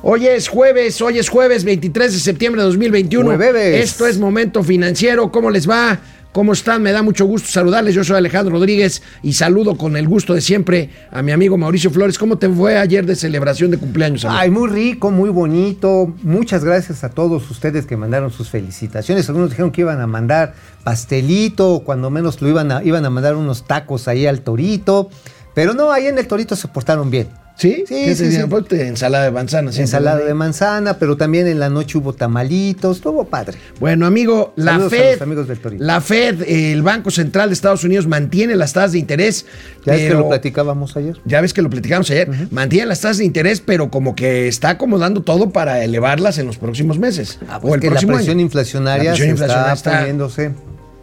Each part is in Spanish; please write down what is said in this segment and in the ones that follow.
Hoy es jueves, hoy es jueves 23 de septiembre de 2021. Jueves. Esto es Momento Financiero. ¿Cómo les va? ¿Cómo están? Me da mucho gusto saludarles. Yo soy Alejandro Rodríguez y saludo con el gusto de siempre a mi amigo Mauricio Flores. ¿Cómo te fue ayer de celebración de cumpleaños? amigo? Ay, muy rico, muy bonito. Muchas gracias a todos ustedes que mandaron sus felicitaciones. Algunos dijeron que iban a mandar pastelito, o cuando menos lo iban a, iban a mandar unos tacos ahí al torito. Pero no, ahí en el torito se portaron bien. ¿Sí? Sí, ¿Qué sí, sí. Fue ensalada de manzana. Ensalada de manzana, pero también en la noche hubo tamalitos, estuvo padre. Bueno, amigo, la Saludos a Fed, los amigos del la Fed, el Banco Central de Estados Unidos mantiene las tasas de interés. Ya es que lo platicábamos ayer. Ya ves que lo platicamos ayer. Mantiene las tasas de interés, pero como que está acomodando todo para elevarlas en los próximos meses. Ah, pues que la presión año. inflacionaria La presión se inflacionaria está, está- poniéndose.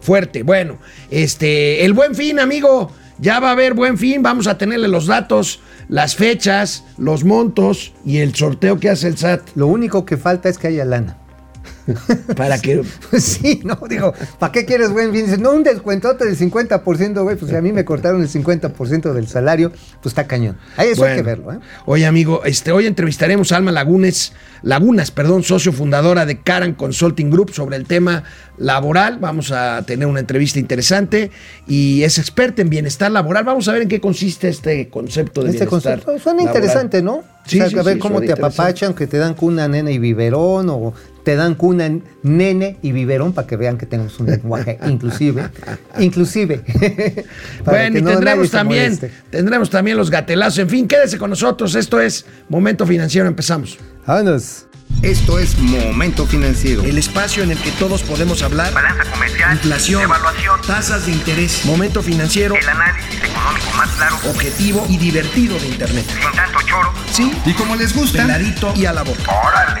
Fuerte. Bueno, este, el buen fin, amigo. Ya va a haber buen fin. Vamos a tenerle los datos, las fechas, los montos y el sorteo que hace el SAT Lo único que falta es que haya lana. Para que. Pues sí, no, digo, ¿para qué quieres buen fin? Dices, no, un descuentote del 50%, güey, pues si a mí me cortaron el 50% del salario, pues está cañón. Ahí eso hay que Bueno. verlo, ¿eh? Oye, amigo, este, hoy entrevistaremos a Alma Lagunes, Lagunas, perdón, socio fundadora de Caran Consulting Group sobre el tema laboral. Vamos a tener una entrevista interesante y es experta en bienestar laboral. Vamos a ver en qué consiste este concepto de Este bienestar. concepto suena laboral. interesante, ¿no? Sí, o sea, sí, a ver sí, cómo te apapachan, que te dan cuna, nena y biberón, o te dan cuna, nene y biberón, para que vean que tenemos un lenguaje inclusive. inclusive. Bueno, y no tendremos también, tendremos también los gatelazos. En fin, quédese con nosotros. Esto es Momento Financiero. Empezamos. Vámonos. Esto es Momento Financiero. El espacio en el que todos podemos hablar. balanza comercial, Inflación, evaluación, tasas de interés, momento financiero, el análisis económico más claro, objetivo y divertido de Internet. sin tanto choro. Sí, Y como les gusta, peladito y a la boca. ¡Órale!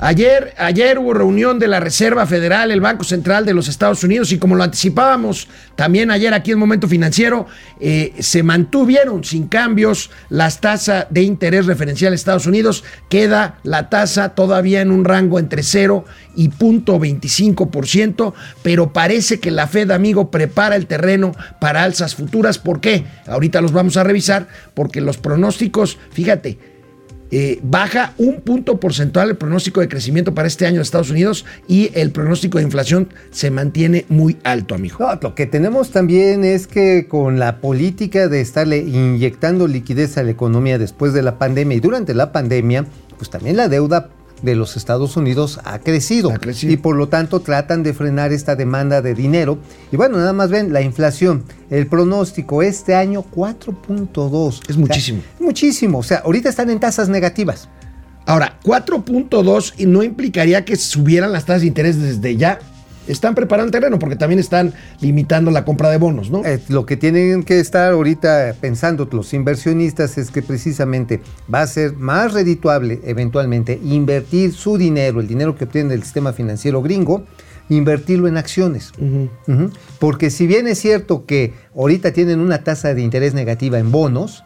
Ayer, ayer hubo reunión de la Reserva Federal, el Banco Central de los Estados Unidos, y como lo anticipábamos también ayer aquí en Momento Financiero, eh, se mantuvieron sin cambios las tasas de interés referencial de Estados Unidos. Queda la tasa todavía en un rango entre 0 y 0.25%, pero parece que la Fed, amigo, prepara el terreno para alzas futuras. ¿Por qué? Ahorita los vamos a revisar, porque los pronósticos, fíjate, eh, baja un punto porcentual el pronóstico de crecimiento para este año de Estados Unidos y el pronóstico de inflación se mantiene muy alto, amigo. Lo que tenemos también es que con la política de estarle inyectando liquidez a la economía después de la pandemia y durante la pandemia, pues también la deuda de los Estados Unidos ha crecido. Ha crecido. Y por lo tanto tratan de frenar esta demanda de dinero. Y bueno, nada más ven la inflación. El pronóstico este año 4.2. Es O sea, muchísimo. muchísimo. O sea, ahorita están en tasas negativas. Ahora, 4.2 y no implicaría que subieran las tasas de interés desde ya. Están preparando el terreno porque también están limitando la compra de bonos, ¿no? Eh, lo que tienen que estar ahorita pensando los inversionistas es que precisamente va a ser más redituable eventualmente invertir su dinero, el dinero que obtienen del sistema financiero gringo, invertirlo en acciones. Porque si bien es cierto que ahorita tienen una tasa de interés negativa en bonos,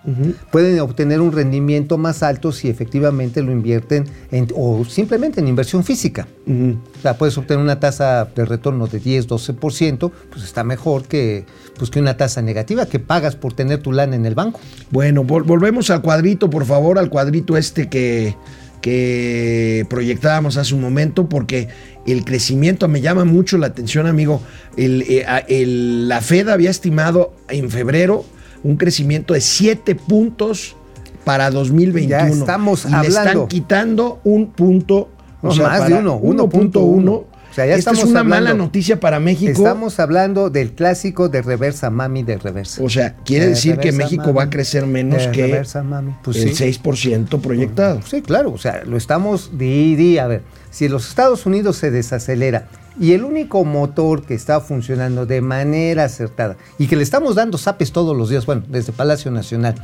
pueden obtener un rendimiento más alto si efectivamente lo invierten en, o simplemente en inversión física. O sea, puedes obtener una tasa de retorno de 10, 12%, pues está mejor que, pues, que una tasa negativa que pagas por tener tu lana en el banco. Bueno, vol- volvemos al cuadrito, por favor, al cuadrito este que, que proyectábamos hace un momento, porque el crecimiento me llama mucho la atención, amigo. El, eh, el- la Fed había estimado en febrero un crecimiento de 7 puntos para 2021. Ya estamos y le están quitando un punto. No, más de uno, 1.1. 1.1. O sea, ya Esta es una hablando- mala noticia para México. Estamos hablando del clásico de reversa mami de reversa. O sea, quiere De decir que México mami. va a crecer menos que reversa, mami. Pues el sí. 6% proyectado. Sí, claro, o sea, lo estamos di, di, a ver, si los Estados Unidos se desacelera y el único motor que está funcionando de manera acertada y que le estamos dando zapes todos los días, bueno, desde Palacio Nacional,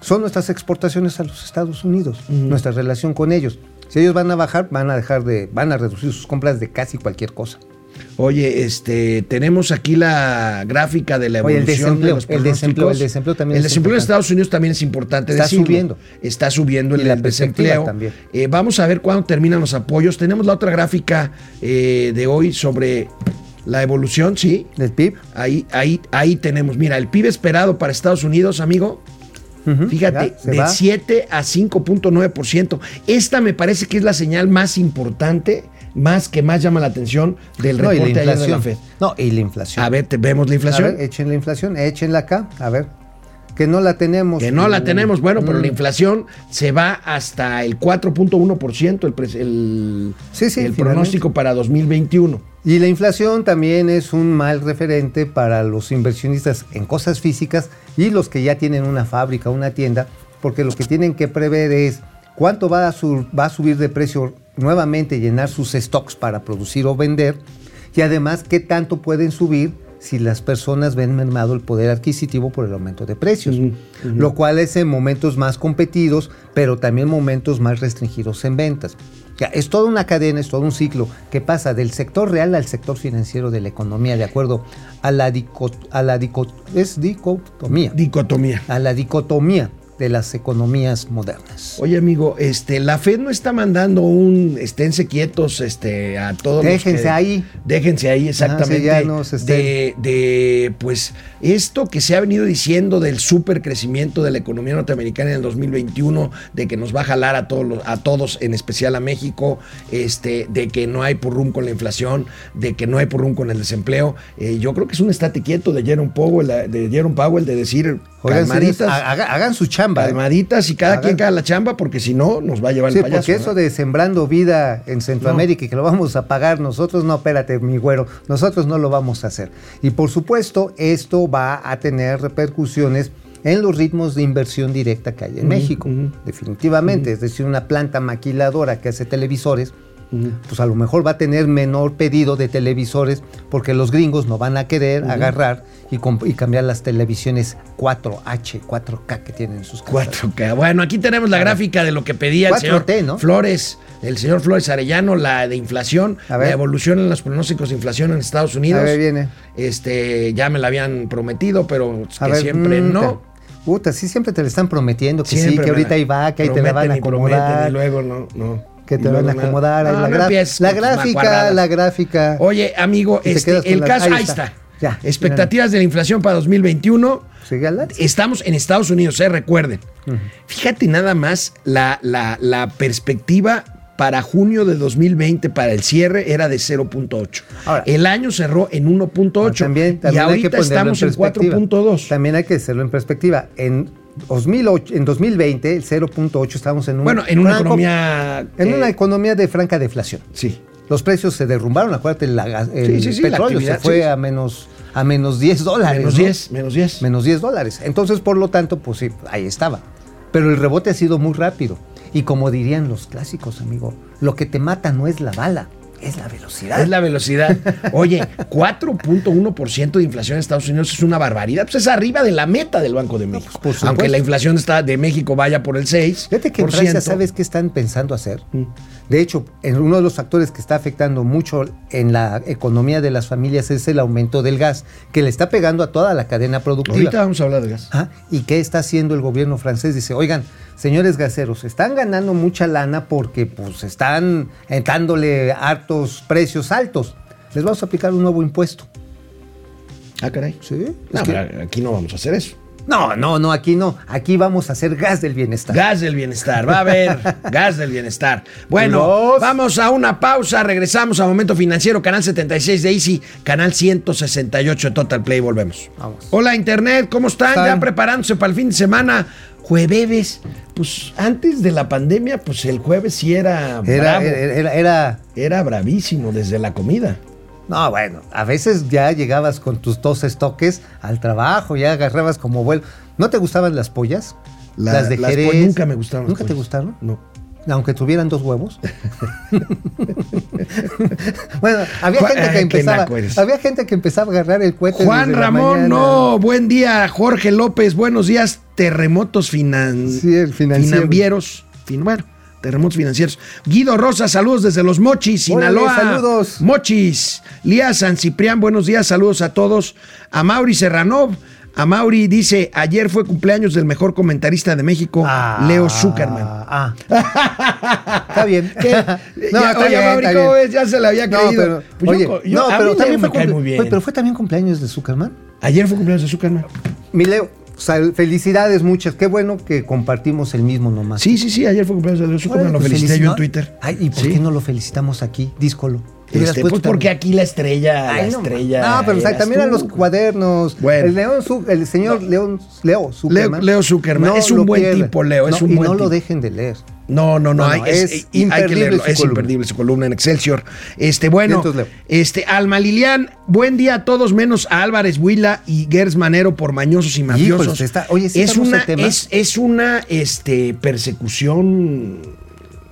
son nuestras exportaciones a los Estados Unidos, nuestra relación con ellos. Si ellos van a bajar, van a dejar de, van a reducir sus compras de casi cualquier cosa. Oye, este, tenemos aquí la gráfica de la Oye, el evolución desempleo, de los el desempleo, el también El es desempleo en importante. Estados Unidos también es importante Está decirlo. subiendo. Está subiendo Y el la perspectiva desempleo. también. Eh, vamos a ver cuándo terminan los apoyos. Tenemos la otra gráfica eh, de hoy sobre La evolución, sí. del PIB. Ahí, ahí, ahí tenemos. Mira, el PIB esperado para Estados Unidos, amigo. Ujú, Fíjate, ya, de va. 7 a 5.9%. Esta me parece que es la señal más importante, más que más llama la atención del No, reporte de la. Fed. No, y la inflación. A ver, te, vemos la A inflación. ver, echen la inflación, échenla acá, a ver. Que no la tenemos. que no la tenemos, bueno, pero Mm. la inflación se va hasta el 4.1%, el, el, Sí, sí, el finalmente. pronóstico para 2021. Y la inflación también es un mal referente para los inversionistas en cosas físicas y los que ya tienen una fábrica, una tienda, porque lo que tienen que prever es cuánto va a, su- va a subir de precio nuevamente, llenar sus stocks para producir o vender, y además qué tanto pueden subir si las personas ven mermado el poder adquisitivo por el aumento de precios, lo cual es en momentos más competidos, pero también momentos más restringidos en ventas. Ya, es toda una cadena, es todo un ciclo que pasa del sector real al sector financiero de la economía, de acuerdo a la, dico- a la es dicotomía, Dicotomía. a la dicotomía de las economías modernas. Oye, amigo, este, la Fed no está mandando un esténse quietos este, a todos los Déjense que- ahí. Déjense ahí, exactamente. sí, ya no se estén- de, de, pues, esto que se ha venido diciendo del super crecimiento de la economía norteamericana en el 2021, de que nos va a jalar a todos, los- a todos, en especial a México, este, de que no hay purrum con la inflación, de que no hay purrum con el desempleo. Eh, yo creo que es un estate quieto de Jerome Powell, de Jerome Powell, de decir Oigan, calmaditas. hagan su chamba. Calmaditas y cada Hagan- quien caga la chamba porque si no nos va a llevar Sí, el payaso. porque eso ¿no? de sembrando vida en Centroamérica y que lo vamos a pagar nosotros, no, espérate, mi güero, nosotros no lo vamos a hacer. Y por supuesto, esto va a tener repercusiones en los ritmos de inversión directa que hay en México, definitivamente. Es decir, una planta maquiladora que hace televisores, pues a lo mejor va a tener menor pedido de televisores porque los gringos no van a querer agarrar y, cambiar las televisiones 4H, 4K que tienen en sus casas. 4K. Bueno, aquí tenemos la gráfica de lo que pedía el 4T, señor ¿no? Flores, el señor Flores Arellano, la de inflación, la evolución en los pronósticos de inflación en Estados Unidos. A ver, viene. Este, ya me la habían prometido, pero que ver, siempre mm, no. Puta, sí, siempre te le están prometiendo que sí, que ahorita ahí va, que ahí te la van a acomodar. Y luego no, no. Que te van a acomodar. ahí la, no gra- empieces la gráfica, la gráfica. Oye, amigo, este, el caso, ahí ahí está. Ya, Expectativas de la inflación para 2021. Sigue al lado. Estamos en Estados Unidos, eh, recuerden. Fíjate nada más, la, la- la perspectiva para junio de 2020 para el cierre era de 0.8. Ahora- el año cerró en 1.8 También, y también hay que ahorita ponerlo estamos en, perspectiva. 4.2. También hay que hacerlo en perspectiva. En 2008, en 2020, el 0.8 estábamos en un Bueno, en una franco- economía... en eh, una economía de franca deflación. Sí. Los precios se derrumbaron, acuérdate, la el Sí, sí, sí, la petróleo se fue a menos a menos 10 dólares. Menos ¿no? 10, menos 10. menos 10 dólares. Entonces, por lo tanto, pues sí, ahí estaba. Pero el rebote ha sido muy rápido. Y como dirían los clásicos, amigo, lo que te mata no es la bala, es la velocidad. Es la velocidad. Oye, 4.1% de inflación en Estados Unidos es una barbaridad. Pues es arriba de la meta del Banco de México. pues, por supuesto. Aunque la inflación está de México vaya por el 6%. Fíjate que en Francia, ¿sabes qué están pensando hacer? De hecho, uno de los factores que está afectando mucho en la economía de las familias es el aumento del gas, que le está pegando a toda la cadena productiva. Ahorita vamos a hablar de gas. Ah, ¿Y qué está haciendo el gobierno francés? Dice, oigan, señores gaseros, están ganando mucha lana porque pues están dándole hartos precios altos. Les vamos a aplicar un nuevo impuesto. Ah, caray. ¿Sí? No, que- aquí no vamos a hacer eso. No, no, no, aquí no. Aquí vamos a hacer gas del bienestar. Gas del bienestar, va a haber gas del bienestar. Bueno, Los- vamos a una pausa, regresamos a Momento Financiero, canal 76 de Easy, canal 168 de Total Play, volvemos. Vamos. Hola Internet, ¿cómo están? Están. Ya preparándose para el fin de semana. Jueves, pues antes de la pandemia, pues el jueves sí era Era, bravo. era, era- era- Era bravísimo desde la comida. No, bueno, a veces ya llegabas con tus dos estoques al trabajo, ya agarrabas como vuelo. ¿No te gustaban las pollas? La- las de las Jerez. nunca me gustaron las ¿Nunca te gustaron? No. Aunque tuvieran dos huevos. bueno, había Juan- gente que empezaba, había gente que empezaba a agarrar el cohete. Juan desde Ramón, no, buen día, Jorge López, buenos días, terremotos finan... Sí, financieros, fin- bueno, terremotos financieros. Guido Rosa, saludos desde los Mochis, Órale, Sinaloa. saludos. Mochis. Lía San Ciprián, buenos días, saludos a todos. A Mauri Serranov, A Mauri dice, ayer fue cumpleaños del mejor comentarista de México, Ah, Leo Zuckerman. Ah. está bien. ¿Qué? No, Ya, está oye, bien, Mauri, está ¿cómo bien. ves? Ya se la había No, creído. pero, Pues oye, yo- yo- no, pero también fue, muy bien. Oye, pero fue también cumpleaños de Zuckerman. Ayer fue cumpleaños de Zuckerman. Mi Leo, felicidades muchas. Qué bueno que compartimos el mismo nomás. Sí, sí, sí, ayer fue cumpleaños de Leo Zuckerman. Órale, Lo pues, felicité yo en Twitter. Ay, ¿y por Sí. qué no lo felicitamos aquí? Díscolo. Este, pues porque aquí la estrella, Ay, la no, estrella. No, pero o sea, eras también eran tú. los cuadernos. Bueno. El, León Zu- el señor León, Leo Zuckerman. Leo Zuckerman. Es un buen tipo, Leo, es No, un y buen no lo dejen de leer. No, no, no, No, hay, no, es, es y- hay que imperdible leerlo, su es columna. imperdible su columna en Excelsior. Este, bueno, este, Alma Lilian, buen día a todos, menos a Álvarez Huila y Gers Manero por mañosos y mafiosos. Está- oye, sí es una, es, es una este, persecución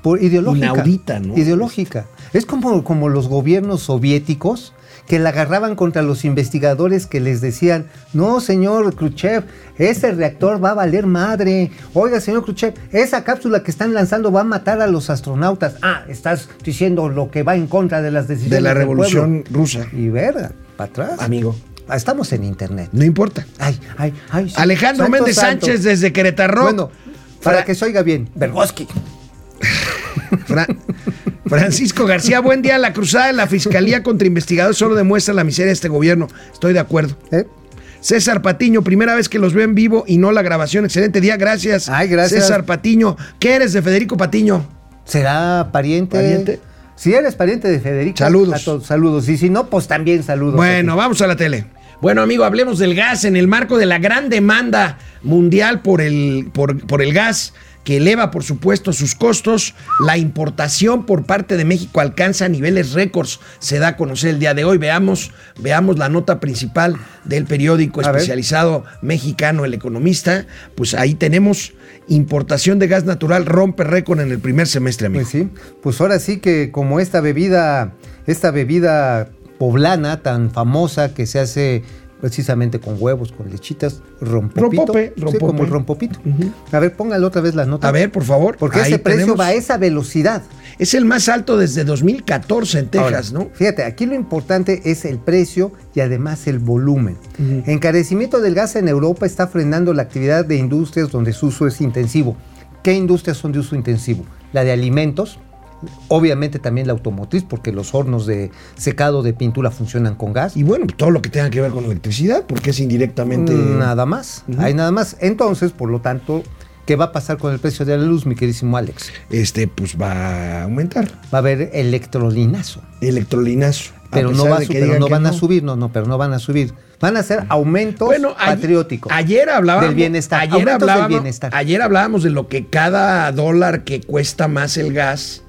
Por ideológica. Inaudita, ¿no? Ideológica. Es como, como los gobiernos soviéticos que la agarraban contra los investigadores que les decían, no, señor Khrushchev, ese reactor va a valer madre. Oiga, señor Khrushchev, esa cápsula que están lanzando va a matar a los astronautas. Ah, estás diciendo lo que va en contra de las decisiones de la revolución rusa, Y verga, para atrás. amigo. Ah, Estamos en internet. No importa. Ay, ay, ay. Alejandro Santo, Méndez santo. Sánchez desde Querétaro. Bueno, para que se oiga bien, Bergoski. Fra- Francisco García, buen día. La cruzada de la Fiscalía contra investigadores solo demuestra la miseria de este gobierno. Estoy de acuerdo. ¿Eh? César Patiño, primera vez que los veo en vivo y no la grabación. Excelente día, gracias. Ay, gracias. César Patiño. ¿Qué eres de Federico Patiño? ¿Será pariente? ¿Pariente? Si eres pariente de Federico. Saludos. a todos, saludos. Y si no, pues también saludos. Bueno, vamos a la tele. Bueno, amigo, hablemos del gas en el marco de la gran demanda mundial por el, por, por el gas que eleva, por supuesto, sus costos. La importación por parte de México alcanza niveles récords. Se da a conocer el día de hoy. Veamos, veamos la nota principal del periódico A ver. especializado mexicano El Economista. Pues ahí tenemos importación de gas natural rompe récord en el primer semestre, amigo. Pues sí, pues ahora sí que como esta bebida, esta bebida poblana tan famosa que se hace precisamente con huevos, con lechitas, rompopito. Rompope, Sí, rompope. como el rompopito. Ujú. A ver, póngale otra vez la nota. A ver, por favor. Porque ese precio va a esa velocidad. Es el más alto desde 2014 en Texas, Ahora, ¿no? Fíjate, aquí lo importante es el precio y además el volumen. Ujú. Encarecimiento del gas en Europa está frenando la actividad de industrias donde su uso es intensivo. ¿Qué industrias son de uso intensivo? La de alimentos, obviamente también la automotriz, porque los hornos de secado de pintura funcionan con gas. Y bueno, todo lo que tenga que ver con electricidad, porque es indirectamente. Nada más, hay nada más. Entonces, por lo tanto, ¿qué va a pasar con el precio de la luz, mi queridísimo Alex? Este, pues va a aumentar. Va a haber electrolinazo. Electrolinazo. Pero, no, va pero no van a subir, no, no, pero no van a subir. Van a ser aumentos Bueno, ayer- patrióticos. Ayer hablábamos. Del bienestar, Ayer aumentos del hablábamos, bienestar. ayer hablábamos de lo que cada dólar que cuesta más el gas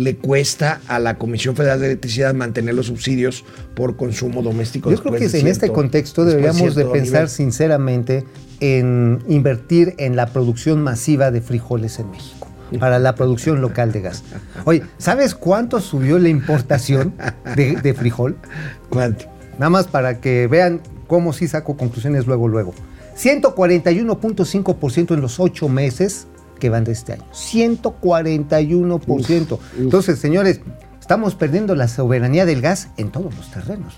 le cuesta a la Comisión Federal de Electricidad mantener los subsidios por consumo doméstico. Yo creo que en este contexto deberíamos de pensar nivel. sinceramente en invertir en la producción masiva de frijoles en México para la producción local de gas. Oye, ¿sabes cuánto subió la importación de, de frijol? ¿Cuánto? Nada más para que vean cómo sí saco conclusiones luego, luego. 141.5% en los ocho meses que van de este año. 141%. Entonces, señores, estamos perdiendo la soberanía del gas en todos los terrenos.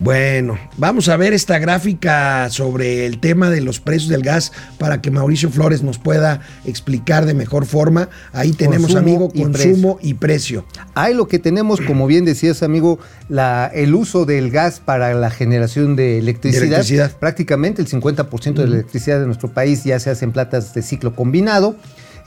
Bueno, vamos a ver esta gráfica sobre el tema de los precios del gas para que Mauricio Flores nos pueda explicar de mejor forma. Ahí tenemos, Consumo amigo, y consumo y precio. Hay lo que tenemos, como bien decías, amigo, la, el uso del gas para la generación de electricidad. De electricidad. Prácticamente el 50% de la electricidad de nuestro país ya se hace en platas de ciclo combinado.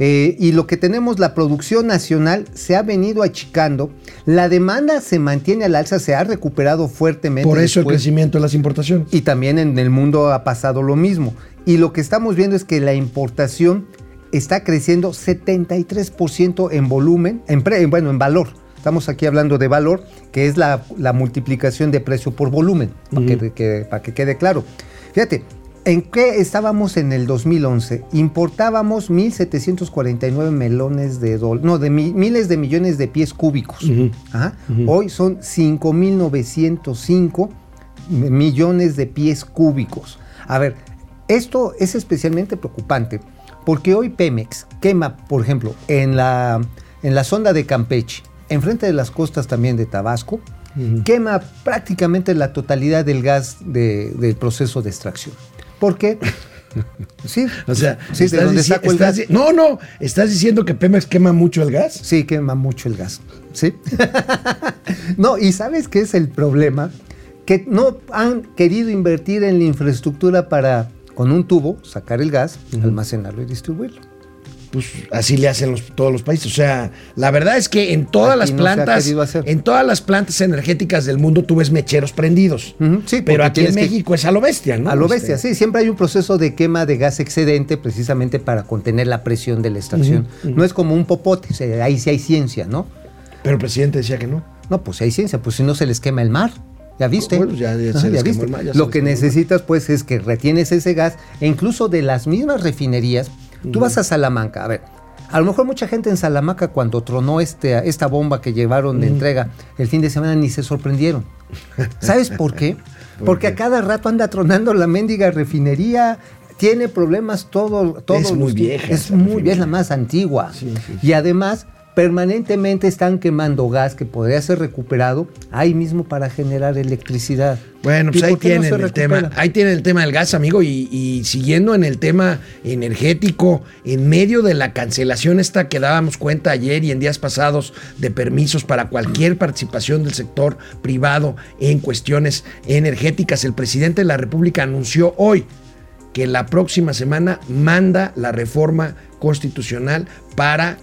Eh, y lo que tenemos, la producción nacional se ha venido achicando. La demanda se mantiene al alza, se ha recuperado fuertemente. Por eso el crecimiento de las importaciones. y también en el mundo ha pasado lo mismo. Y lo que estamos viendo es que la importación está creciendo 73% en volumen, en pre- bueno, en valor. Estamos aquí hablando de valor, que es la, la multiplicación de precio por volumen, para, que, que- para que quede claro. Fíjate, ¿en qué estábamos en el 2011? Importábamos 1.749 melones de dólares, no, de mi- miles de millones de pies cúbicos. Ajá. Hoy son 5.905 millones de pies cúbicos. A ver, esto es especialmente preocupante porque hoy Pemex quema, por ejemplo, en la, en la sonda de Campeche, enfrente de las costas también de Tabasco, quema prácticamente la totalidad del gas de- del proceso de extracción. ¿Por qué? Sí. O sea, No, no, estás diciendo que Pemex quema mucho el gas. Sí, quema mucho el gas. Sí. no, y ¿sabes qué es el problema? Que no han querido invertir en la infraestructura para, con un tubo, sacar el gas, almacenarlo y distribuirlo. Pues así le hacen los- todos los países. O sea, la verdad es que en todas Aquí las no plantas, hacer. en todas las plantas energéticas del mundo tú ves mecheros prendidos. Sí, pero aquí en que- México es a lo bestia, ¿no? A lo Este, bestia, sí, siempre hay un proceso de quema de gas excedente precisamente para contener la presión de la extracción. No es como un popote, ahí sí hay ciencia, ¿no? Pero el presidente decía que no. No, pues hay ciencia, pues si no se les quema el mar. ¿Ya viste? Bueno, ya- ya se les quemó el mar, ya Lo que necesitas, pues, es que retienes ese gas e incluso de las mismas refinerías. Tú vas a Salamanca, a ver, a lo mejor mucha gente en Salamanca cuando tronó este, esta bomba que llevaron de entrega el fin de semana ni se sorprendieron. ¿Sabes por qué? Porque a cada rato anda tronando la mendiga refinería. Tiene problemas todo, todo Es muy vieja Es muy refinería. es la más antigua. Sí, sí, sí. Y además, permanentemente están quemando gas que podría ser recuperado ahí mismo para generar electricidad. Bueno, ¿Y pues ahí no tienen el tema, ahí tienen el tema del gas, amigo, y, y siguiendo en el tema energético, en medio de la cancelación esta que dábamos cuenta ayer y en días pasados de permisos para cualquier participación del sector privado en cuestiones energéticas, el presidente de la República anunció hoy que la próxima semana manda la reforma constitucional para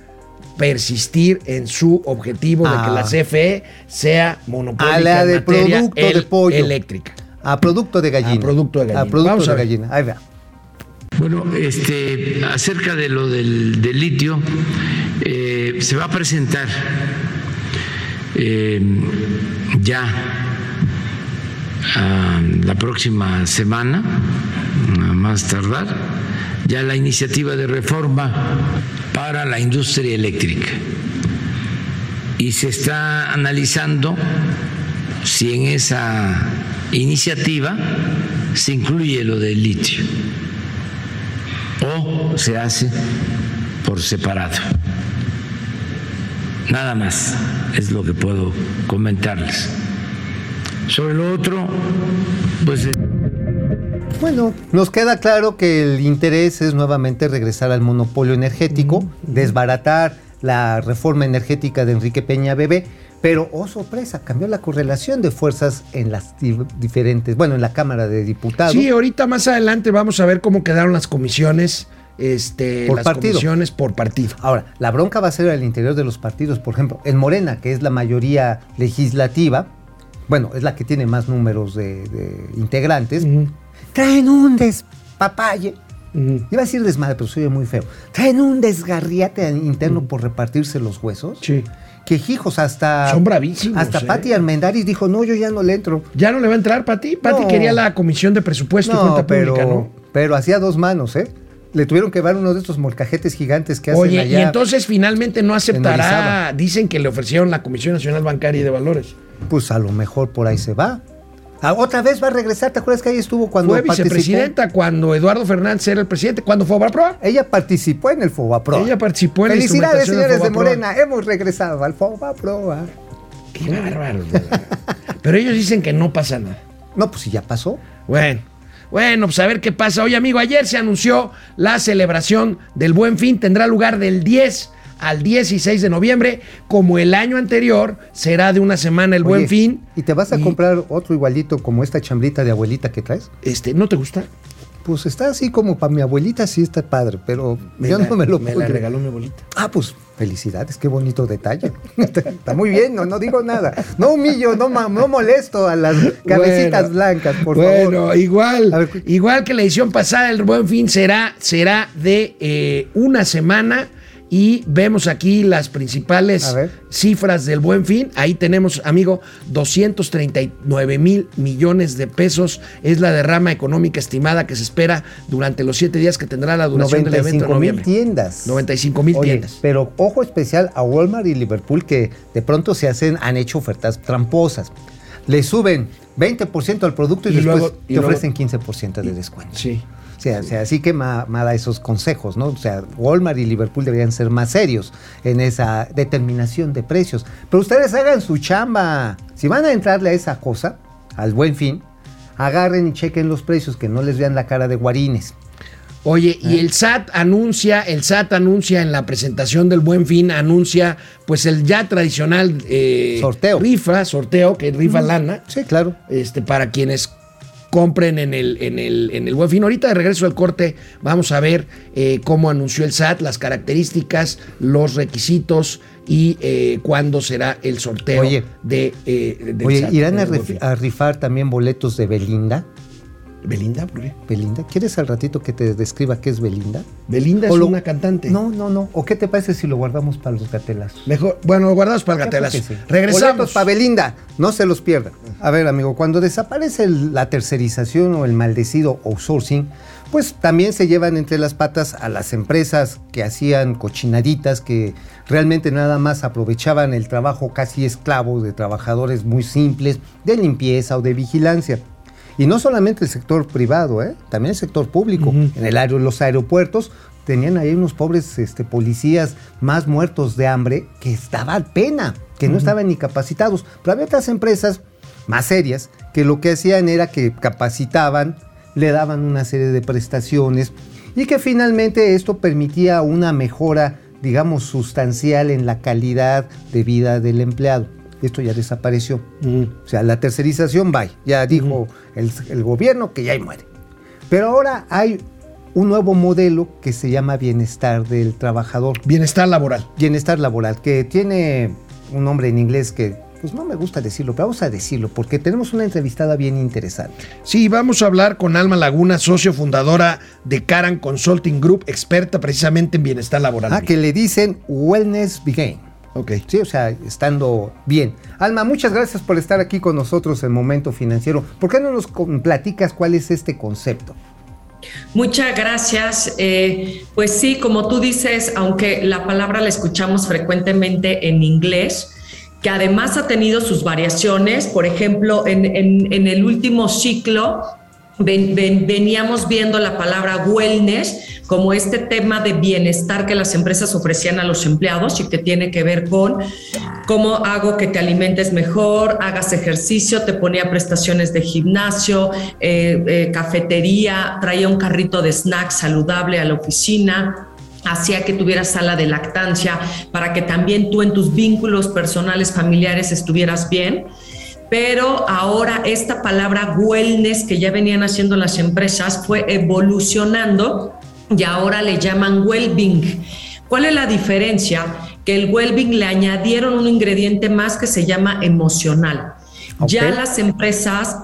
persistir en su objetivo de que Ah. la CFE sea monopólica A la en de materia producto de el- pollo. eléctrica. A producto de gallina. A producto de gallina. A producto Vamos a de ver. gallina. Ahí va. Bueno, este, acerca de lo del, del litio, eh, se va a presentar eh, ya ah, la próxima semana, a más tardar, ya la iniciativa de reforma para la industria eléctrica. Y se está analizando si en esa iniciativa se incluye lo del litio o se hace por separado. Nada más es lo que puedo comentarles. Sobre lo otro, pues Bueno, nos queda claro que el interés es nuevamente regresar al monopolio energético, desbaratar la reforma energética de Enrique Peña Bebé, pero oh sorpresa, cambió la correlación de fuerzas en las di- diferentes, bueno, en la Cámara de Diputados. Sí, ahorita más adelante vamos a ver cómo quedaron las comisiones, este, Por las partido. comisiones por partido. Ahora, la bronca va a ser al interior de los partidos. Por ejemplo, en Morena, que es la mayoría legislativa, bueno, es la que tiene más números de, de integrantes. Traen un despapalle. Ujú. Iba a decir desmadre, pero soy muy feo. Traen un desgarriate interno por repartirse los huesos. Sí. Que hijos, hasta. Son bravísimos, Hasta ¿eh? Pati Armendaris dijo: No, yo ya no le entro. ¿Ya no le va a entrar Pati? Pati No. quería la comisión de presupuesto y No, cuenta pero, pública, ¿no? pero hacía dos manos, ¿eh? Le tuvieron que dar uno de estos molcajetes gigantes que hacen Oye, allá. y entonces finalmente no aceptará, dicen que le ofrecieron la Comisión Nacional Bancaria y de Valores. Pues a lo mejor por ahí se va. Ah, otra vez va a regresar. ¿Te acuerdas que ahí estuvo cuando Fue vicepresidenta cuando Eduardo Fernández era el presidente, cuando fue a probar. Ella participó en el FOBAPROA. Ella participó en la Felicidades, señores de FOBAPROA. Morena. Hemos regresado al FOBAPROA. Qué bárbaro. Pero ellos dicen que no pasa nada. No, pues si ya pasó. Bueno, bueno, pues a ver qué pasa. Oye, amigo, ayer se anunció la celebración del Buen Fin. Tendrá lugar del 10 al 16 de noviembre. Como el año anterior, será de una semana el Buen Fin. ¿Y te vas a Y, comprar otro igualito como esta chambrita de abuelita que traes? Este, ¿no te gusta? Pues está así como para mi abuelita, sí está padre, pero yo la- no me lo Me la regaló mi abuelita. Ah, pues felicidades, qué bonito detalle. Está muy bien, no, no digo nada. No humillo, no, molesto a las cabecitas Bueno, blancas, por bueno, favor. igual, ver, cu- igual que la edición pasada, el Buen Fin será, será de eh, una semana. Y vemos aquí las principales cifras del Buen Fin. Ahí tenemos, amigo, 239 mil millones de pesos. Es la derrama económica estimada que se espera durante los siete días que tendrá la duración del evento en 95 mil noviembre. tiendas. 95 mil tiendas. Pero ojo especial a Walmart y Liverpool que de pronto se hacen, han hecho ofertas tramposas. Le suben 20% al producto y, Y después luego- y te luego- ofrecen 15% de descuento. Sí. O sea, o sea, así que mala esos consejos, ¿no? O sea, Walmart y Liverpool deberían ser más serios en esa determinación de precios. Pero ustedes hagan su chamba. Si van a entrarle a esa cosa, al buen fin, agarren y chequen los precios, que no les vean la cara de guarines. Oye, y el SAT anuncia, el SAT anuncia en la presentación del Buen Fin, anuncia pues el ya tradicional eh, Sorteo. rifa, sorteo, que rifa lana, Sí, claro. este, para quienes compren en el, en el, en el Buen Fin. Ahorita de regreso al corte vamos a ver eh, cómo anunció el SAT, las características, los requisitos y eh, cuándo será el sorteo Oye. de, eh, del Oye, SAT, ¿irán rif- a rifar también boletos de Belinda? ¿Belinda? ¿Por qué? ¿Belinda? ¿Quieres al ratito que te describa qué es Belinda? Belinda es lo- una cantante. No, no, no. ¿O qué te parece si lo guardamos para los gatelazos? Mejor, bueno, guardados para el Yo creo gatelazo. que sí. Regresamos. Para Belinda, no se los pierdan. A ver, amigo, cuando desaparece el- la tercerización o el maldecido outsourcing, pues también se llevan entre las patas a las empresas que hacían cochinaditas, que realmente nada más aprovechaban el trabajo casi esclavo de trabajadores muy simples, de limpieza o de vigilancia. Y no solamente el sector privado, ¿eh? también el sector público. En el aero, los aeropuertos tenían ahí unos pobres este, policías más muertos de hambre que estaba pena, que no estaban ni capacitados. Pero había otras empresas más serias que lo que hacían era que capacitaban, le daban una serie de prestaciones y que finalmente esto permitía una mejora, digamos, sustancial en la calidad de vida del empleado. Esto ya desapareció. O sea, la tercerización, bye. Ya dijo el, el gobierno que ya ahí muere. Pero ahora hay un nuevo modelo que se llama bienestar del trabajador. Bienestar laboral. Bienestar laboral, que tiene un nombre en inglés que, pues no me gusta decirlo, pero vamos a decirlo, porque tenemos una entrevistada bien interesante. Sí, vamos a hablar con Alma Laguna, socio fundadora de Caran Consulting Group, experta precisamente en bienestar laboral. Ah, que le dicen Wellness Begin. Ok. Sí, o sea, estando bien. Alma, muchas gracias por estar aquí con nosotros en Momento Financiero. ¿Por qué no nos platicas cuál es este concepto? Muchas gracias. Eh, pues sí, como tú dices, aunque la palabra la escuchamos frecuentemente en inglés, que además ha tenido sus variaciones, por ejemplo, en el último ciclo ven- ven- veníamos viendo la palabra wellness como este tema de bienestar que las empresas ofrecían a los empleados y que tiene que ver con cómo hago que te alimentes mejor, hagas ejercicio, te ponía prestaciones de gimnasio, eh, eh, cafetería, traía un carrito de snacks saludable a la oficina, hacía que tuvieras sala de lactancia para que también tú en tus vínculos personales, familiares estuvieras bien. Pero ahora esta palabra wellness que ya venían haciendo las empresas fue evolucionando y ahora le llaman well-being. ¿Cuál es la diferencia? Que el well-being le añadieron un ingrediente más que se llama emocional. Ya las empresas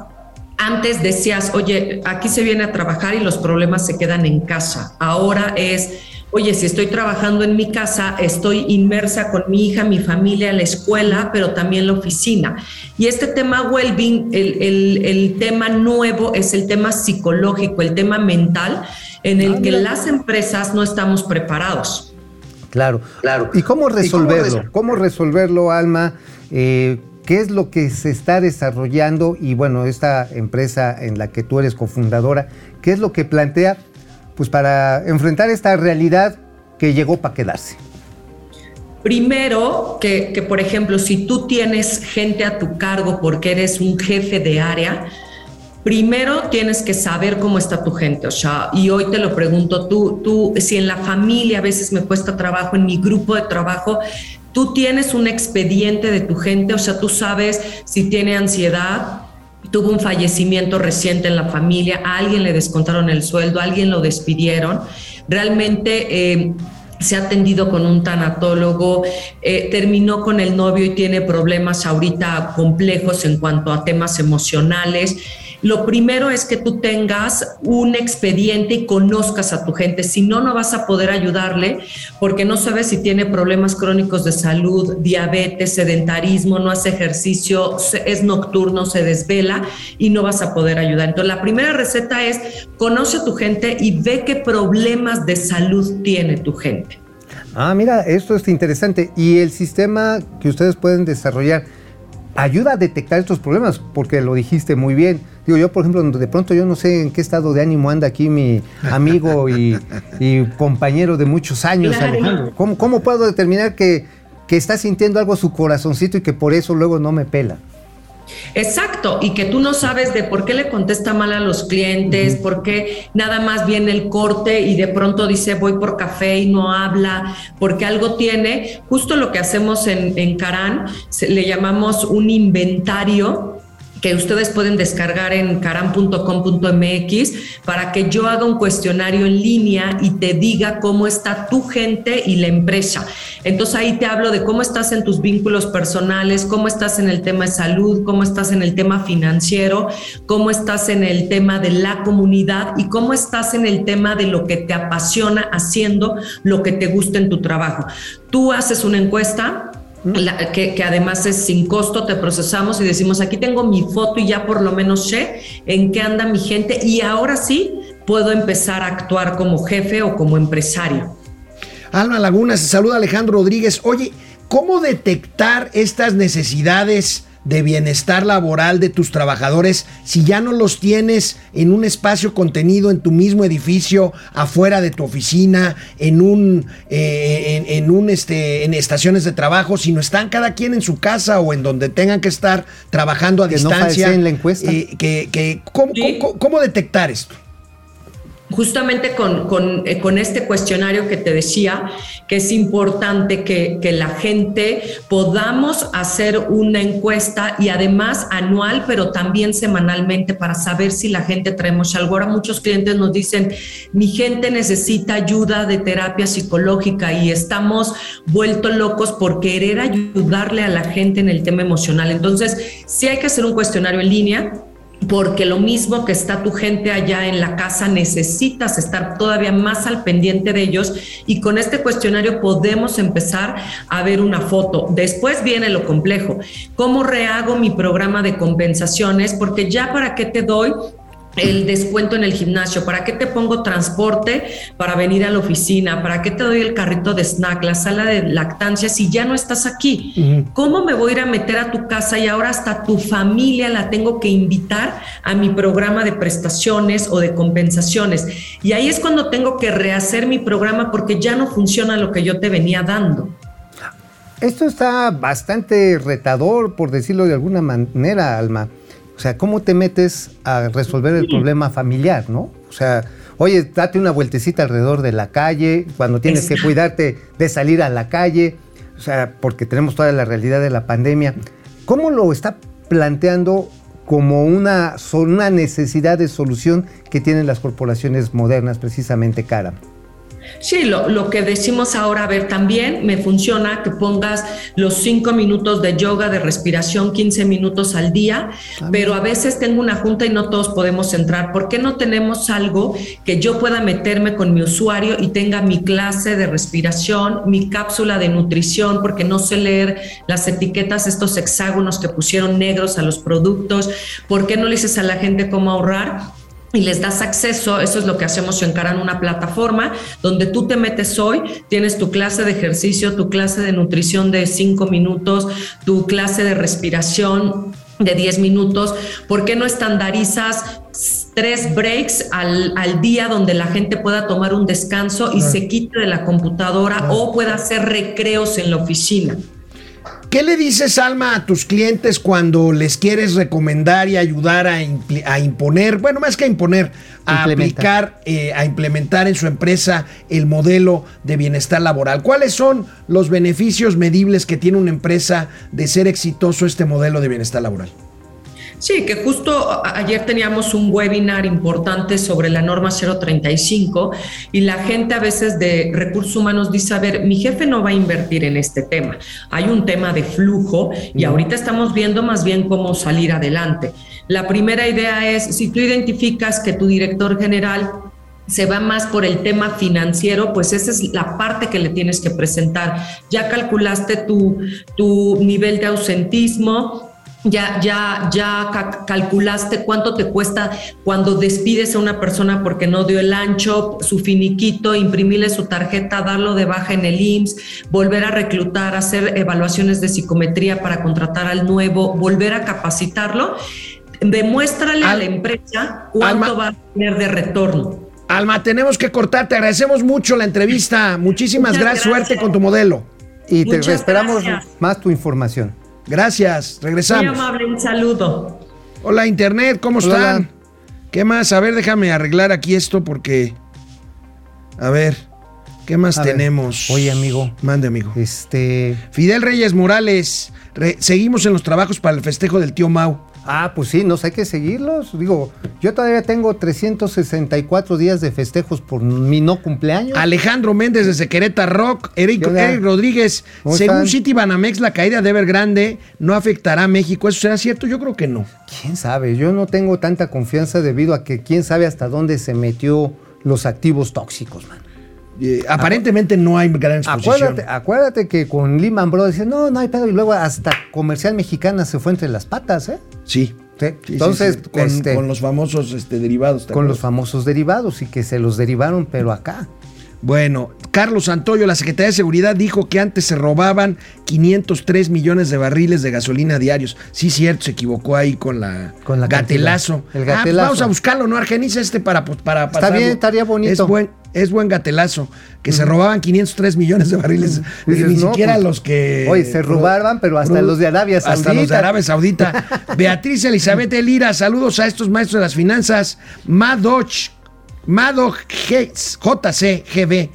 antes decías, oye, aquí se viene a trabajar y los problemas se quedan en casa. Ahora es, oye, si estoy trabajando en mi casa, estoy inmersa con mi hija, mi familia, la escuela, pero también la oficina. Y este tema well-being, el, el- el tema nuevo es el tema psicológico, el tema mental, en el que las empresas no estamos preparados. Claro. Claro. ¿Y cómo resolverlo? resol- ¿Cómo resolverlo, Alma? Eh, ¿Qué es lo que se está desarrollando? Y bueno, esta empresa en la que tú eres cofundadora, ¿qué es lo que plantea pues para enfrentar esta realidad que llegó para quedarse? Primero, que, que, por ejemplo, si tú tienes gente a tu cargo porque eres un jefe de área, primero tienes que saber cómo está tu gente. O sea, y hoy te lo pregunto, tú, tú, si en la familia a veces me cuesta trabajo, en mi grupo de trabajo, tú tienes un expediente de tu gente, o sea, tú sabes si tiene ansiedad, tuvo un fallecimiento reciente en la familia, a alguien le descontaron el sueldo, a alguien lo despidieron. Realmente eh, se ha atendido con un tanatólogo, eh, terminó con el novio y tiene problemas ahorita complejos en cuanto a temas emocionales. Lo primero es que tú tengas un expediente y conozcas a tu gente, si no, no vas a poder ayudarle porque no sabes si tiene problemas crónicos de salud, diabetes, sedentarismo, no hace ejercicio, es nocturno, se desvela y no vas a poder ayudar. Entonces, la primera receta es conoce a tu gente y ve qué problemas de salud tiene tu gente. Ah, mira, esto es interesante. Y el sistema que ustedes pueden desarrollar ayuda a detectar estos problemas, porque lo dijiste muy bien. Digo, yo, por ejemplo, de pronto yo no sé en qué estado de ánimo anda aquí mi amigo y, y compañero de muchos años, Claro. Alejandro. ¿Cómo, cómo puedo determinar que, que está sintiendo algo a su corazoncito y que por eso luego no me pela? Exacto, y que tú no sabes de por qué le contesta mal a los clientes, por qué nada más viene el corte y de pronto dice voy por café y no habla, porque algo tiene. Justo lo que hacemos en, en Caran, se- le llamamos un inventario que ustedes pueden descargar en caram.com.mx para que yo haga un cuestionario en línea y te diga cómo está tu gente y la empresa. Entonces ahí te hablo de cómo estás en tus vínculos personales, cómo estás en el tema de salud, cómo estás en el tema financiero, cómo estás en el tema de la comunidad y cómo estás en el tema de lo que te apasiona haciendo lo que te gusta en tu trabajo. Tú haces una encuesta, que además es sin costo, te procesamos y decimos, aquí tengo mi foto y ya por lo menos sé en qué anda mi gente y ahora sí puedo empezar a actuar como jefe o como empresario. Alma Laguna, se saluda Alejandro Rodríguez. Oye, ¿cómo detectar estas necesidades de bienestar laboral de tus trabajadores si ya no los tienes en un espacio contenido en tu mismo edificio, afuera de tu oficina, en un, eh, en, en un este, en estaciones de trabajo, sino están cada quien en su casa o en donde tengan que estar trabajando a Que no distancia? falseen la encuesta. Eh, que, que- ¿cómo, Sí. cómo- cómo detectar esto? Justamente con, eh, con este cuestionario que te decía, que es importante que, que la gente podamos hacer una encuesta y además anual, pero también semanalmente para saber si la gente traemos algo. Ahora muchos clientes nos dicen, mi gente necesita ayuda de terapia psicológica y estamos vueltos locos por querer ayudarle a la gente en el tema emocional. Entonces, sí hay que hacer un cuestionario en línea porque lo mismo que está tu gente allá en la casa, necesitas estar todavía más al pendiente de ellos y con este cuestionario podemos empezar a ver una foto. Después viene lo complejo, ¿cómo rehago mi programa de compensaciones? Porque ya para qué te doy el descuento en el gimnasio, ¿para qué te pongo transporte para venir a la oficina? ¿Para qué te doy el carrito de snack, la sala de lactancia si ya no estás aquí? ¿Cómo me voy a ir a meter a tu casa y ahora hasta tu familia la tengo que invitar a mi programa de prestaciones o de compensaciones? Y ahí es cuando tengo que rehacer mi programa porque ya no funciona lo que yo te venía dando. Esto está bastante retador, por decirlo de alguna manera, Alma. O sea, ¿cómo te metes a resolver el problema familiar, no? O sea, oye, date una vueltecita alrededor de la calle, cuando tienes que cuidarte de salir a la calle, o sea, porque tenemos toda la realidad de la pandemia. ¿Cómo lo está planteando como una, una necesidad de solución que tienen las corporaciones modernas, precisamente cara? Sí, lo, lo que decimos ahora, a ver, también me funciona que pongas los cinco minutos de yoga, de respiración, 15 minutos al día, pero a veces tengo una junta y no todos podemos entrar. ¿Por qué no tenemos algo que yo pueda meterme con mi usuario y tenga mi clase de respiración, mi cápsula de nutrición, porque no sé leer las etiquetas, estos hexágonos que pusieron negros a los productos? ¿Por qué no le dices a la gente cómo ahorrar? Y les das acceso, eso es lo que hacemos en Caran, una plataforma donde tú te metes hoy, tienes tu clase de ejercicio, tu clase de nutrición de cinco minutos, tu clase de respiración de 10 minutos, ¿por qué no estandarizas tres breaks al, al día donde la gente pueda tomar un descanso y se quite de la computadora o pueda hacer recreos en la oficina? ¿Qué le dices, Alma, a tus clientes cuando les quieres recomendar y ayudar a, imponer, bueno, más que a imponer, a aplicar, eh, a implementar en su empresa el modelo de bienestar laboral? ¿Cuáles son los beneficios medibles que tiene una empresa de ser exitoso este modelo de bienestar laboral? Sí, que justo ayer teníamos un webinar importante sobre la norma 035 y la gente a veces de recursos humanos dice, a ver, mi jefe no va a invertir en este tema. Hay un tema de flujo y ahorita estamos viendo más bien cómo salir adelante. La primera idea es, si tú identificas que tu director general se va más por el tema financiero, pues esa es la parte que le tienes que presentar. Ya calculaste tu, tu nivel de ausentismo, ya, ya, ya ca- calculaste cuánto te cuesta cuando despides a una persona porque no dio el ancho, su finiquito, imprimirle su tarjeta, darlo de baja en el IMSS, volver a reclutar, hacer evaluaciones de psicometría para contratar al nuevo, volver a capacitarlo. Demuéstrale a la empresa cuánto Alma- va a tener de retorno. Alma, tenemos que cortar, te agradecemos mucho la entrevista, muchísimas gracias, suerte con tu modelo. Y te esperamos gracias. más tu información. Gracias, Muy regresamos. amable, un saludo. Hola Internet, ¿cómo Hola, están? ¿Qué más? A ver, déjame arreglar aquí esto porque... A ver, ¿qué más A ver, tenemos? oye, amigo. Mande, amigo. Este. Fidel Reyes Morales, re- seguimos en los trabajos para el festejo del tío Mau. Ah, pues sí, nos hay que seguirlos. Digo, yo todavía tengo 364 días de festejos por mi no cumpleaños. Alejandro Méndez desde Querétaro Rock, Eric, Rodríguez, ¿Cómo según? City Banamex, la caída de Evergrande no afectará a México. ¿Eso será cierto? Yo creo que no. ¿Quién sabe? Yo no tengo tanta confianza debido a que quién sabe hasta dónde se metió los activos tóxicos, man. Eh, aparentemente no hay gran exposición. Acuérdate, acuérdate que con Lehman Brothers no, no hay pedo, y luego hasta Comercial Mexicana se fue entre las patas, ¿eh? Sí. Sí. Sí, sí, Entonces, sí, con, este, con los famosos este, derivados. ¿te con los famosos derivados y que se los derivaron, pero acá. Bueno, Carlos Santoyo, la Secretaría de Seguridad, dijo que antes se robaban 503 millones de barriles de gasolina diarios. Sí, cierto, se equivocó ahí con la, Con la gatelazo. El Ah, pues gatelazo. vamos a buscarlo, ¿no? Argeniza este para, para Está pasarlo. bien, estaría bonito. Es buen, es buen gatelazo. Que se robaban 503 millones de barriles. Dices, Ni no, siquiera pues, los que. oye, se robaban, pero hasta los de Arabia Hasta los de Saudita. Arabia Saudita. Beatriz Elizabeth Elira, saludos a estos maestros de las finanzas. Madoch, Madoch G- JC GB.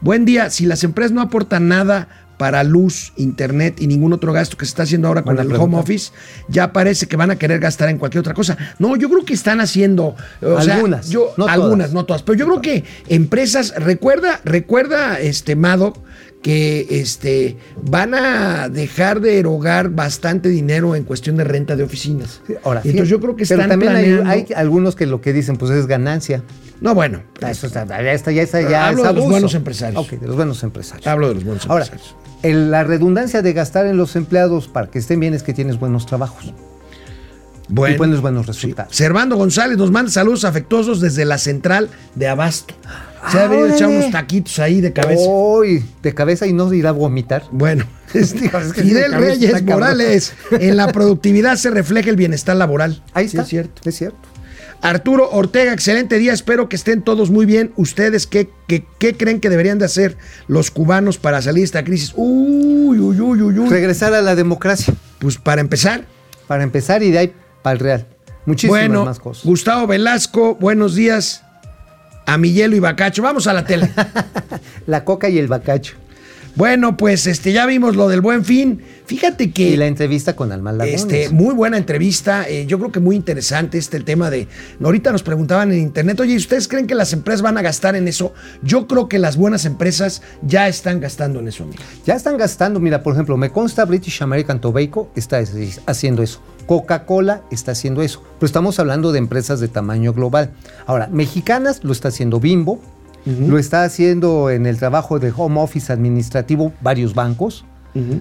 Buen día. Si las empresas no aportan nada para luz, internet y ningún otro gasto que se está haciendo ahora con el pregunta. home office, ya parece que van a querer gastar en cualquier otra cosa. No, yo creo que están haciendo o sea, Algunas, yo, no algunas, todas. no todas, pero yo creo que empresas, recuerda, recuerda, este Madoc, que este van a dejar de erogar bastante dinero en cuestión de renta de oficinas. Ahora, Entonces fíjate, yo creo que pero están también hay, planeando- hay algunos que lo que dicen, pues es ganancia. No, bueno, Ah, Eso está, ya está, ya está, ya Hablo es de los buenos empresarios. Ok, de los buenos empresarios. hablo de los buenos Ahora, empresarios. el- la redundancia de gastar en los empleados para que estén bien es que tienes buenos trabajos Bueno, y buenos buenos resultados. Servando González nos manda saludos afectuosos desde la central de Abasto. Se ha venido a echar unos taquitos ahí de cabeza. Uy, de cabeza y no irá a vomitar. Bueno, este, Fidel Reyes. Morales, en la productividad se refleja el bienestar laboral. Ahí Sí, está. es cierto. Es cierto. Arturo Ortega, excelente día, espero que estén todos muy bien. ¿Ustedes qué, qué, qué creen que deberían de hacer los cubanos para salir de esta crisis? Uy, uy, uy, uy, uy. Regresar a la democracia, Pues para empezar, para empezar y de ahí para el real. Muchísimas bueno, más cosas. Gustavo Velasco, buenos días. A mi hielo y bacacho. Vamos a la tele. La coca y el bacacho. bueno, pues este, ya vimos lo del buen fin. Fíjate que. Y la entrevista con Alma Lagones. Este, muy buena entrevista, eh, yo creo que muy interesante este el tema de, ahorita nos preguntaban en internet, oye, ¿ustedes creen que las empresas van a gastar en eso? Yo creo que las buenas empresas ya están gastando en eso, amigo. Ya están gastando, mira, por ejemplo, me consta British American Tobacco está haciendo eso. Coca-Cola está haciendo eso. Pero estamos hablando de empresas de tamaño global. Ahora, mexicanas lo está haciendo Bimbo, lo está haciendo en el trabajo de home office administrativo varios bancos.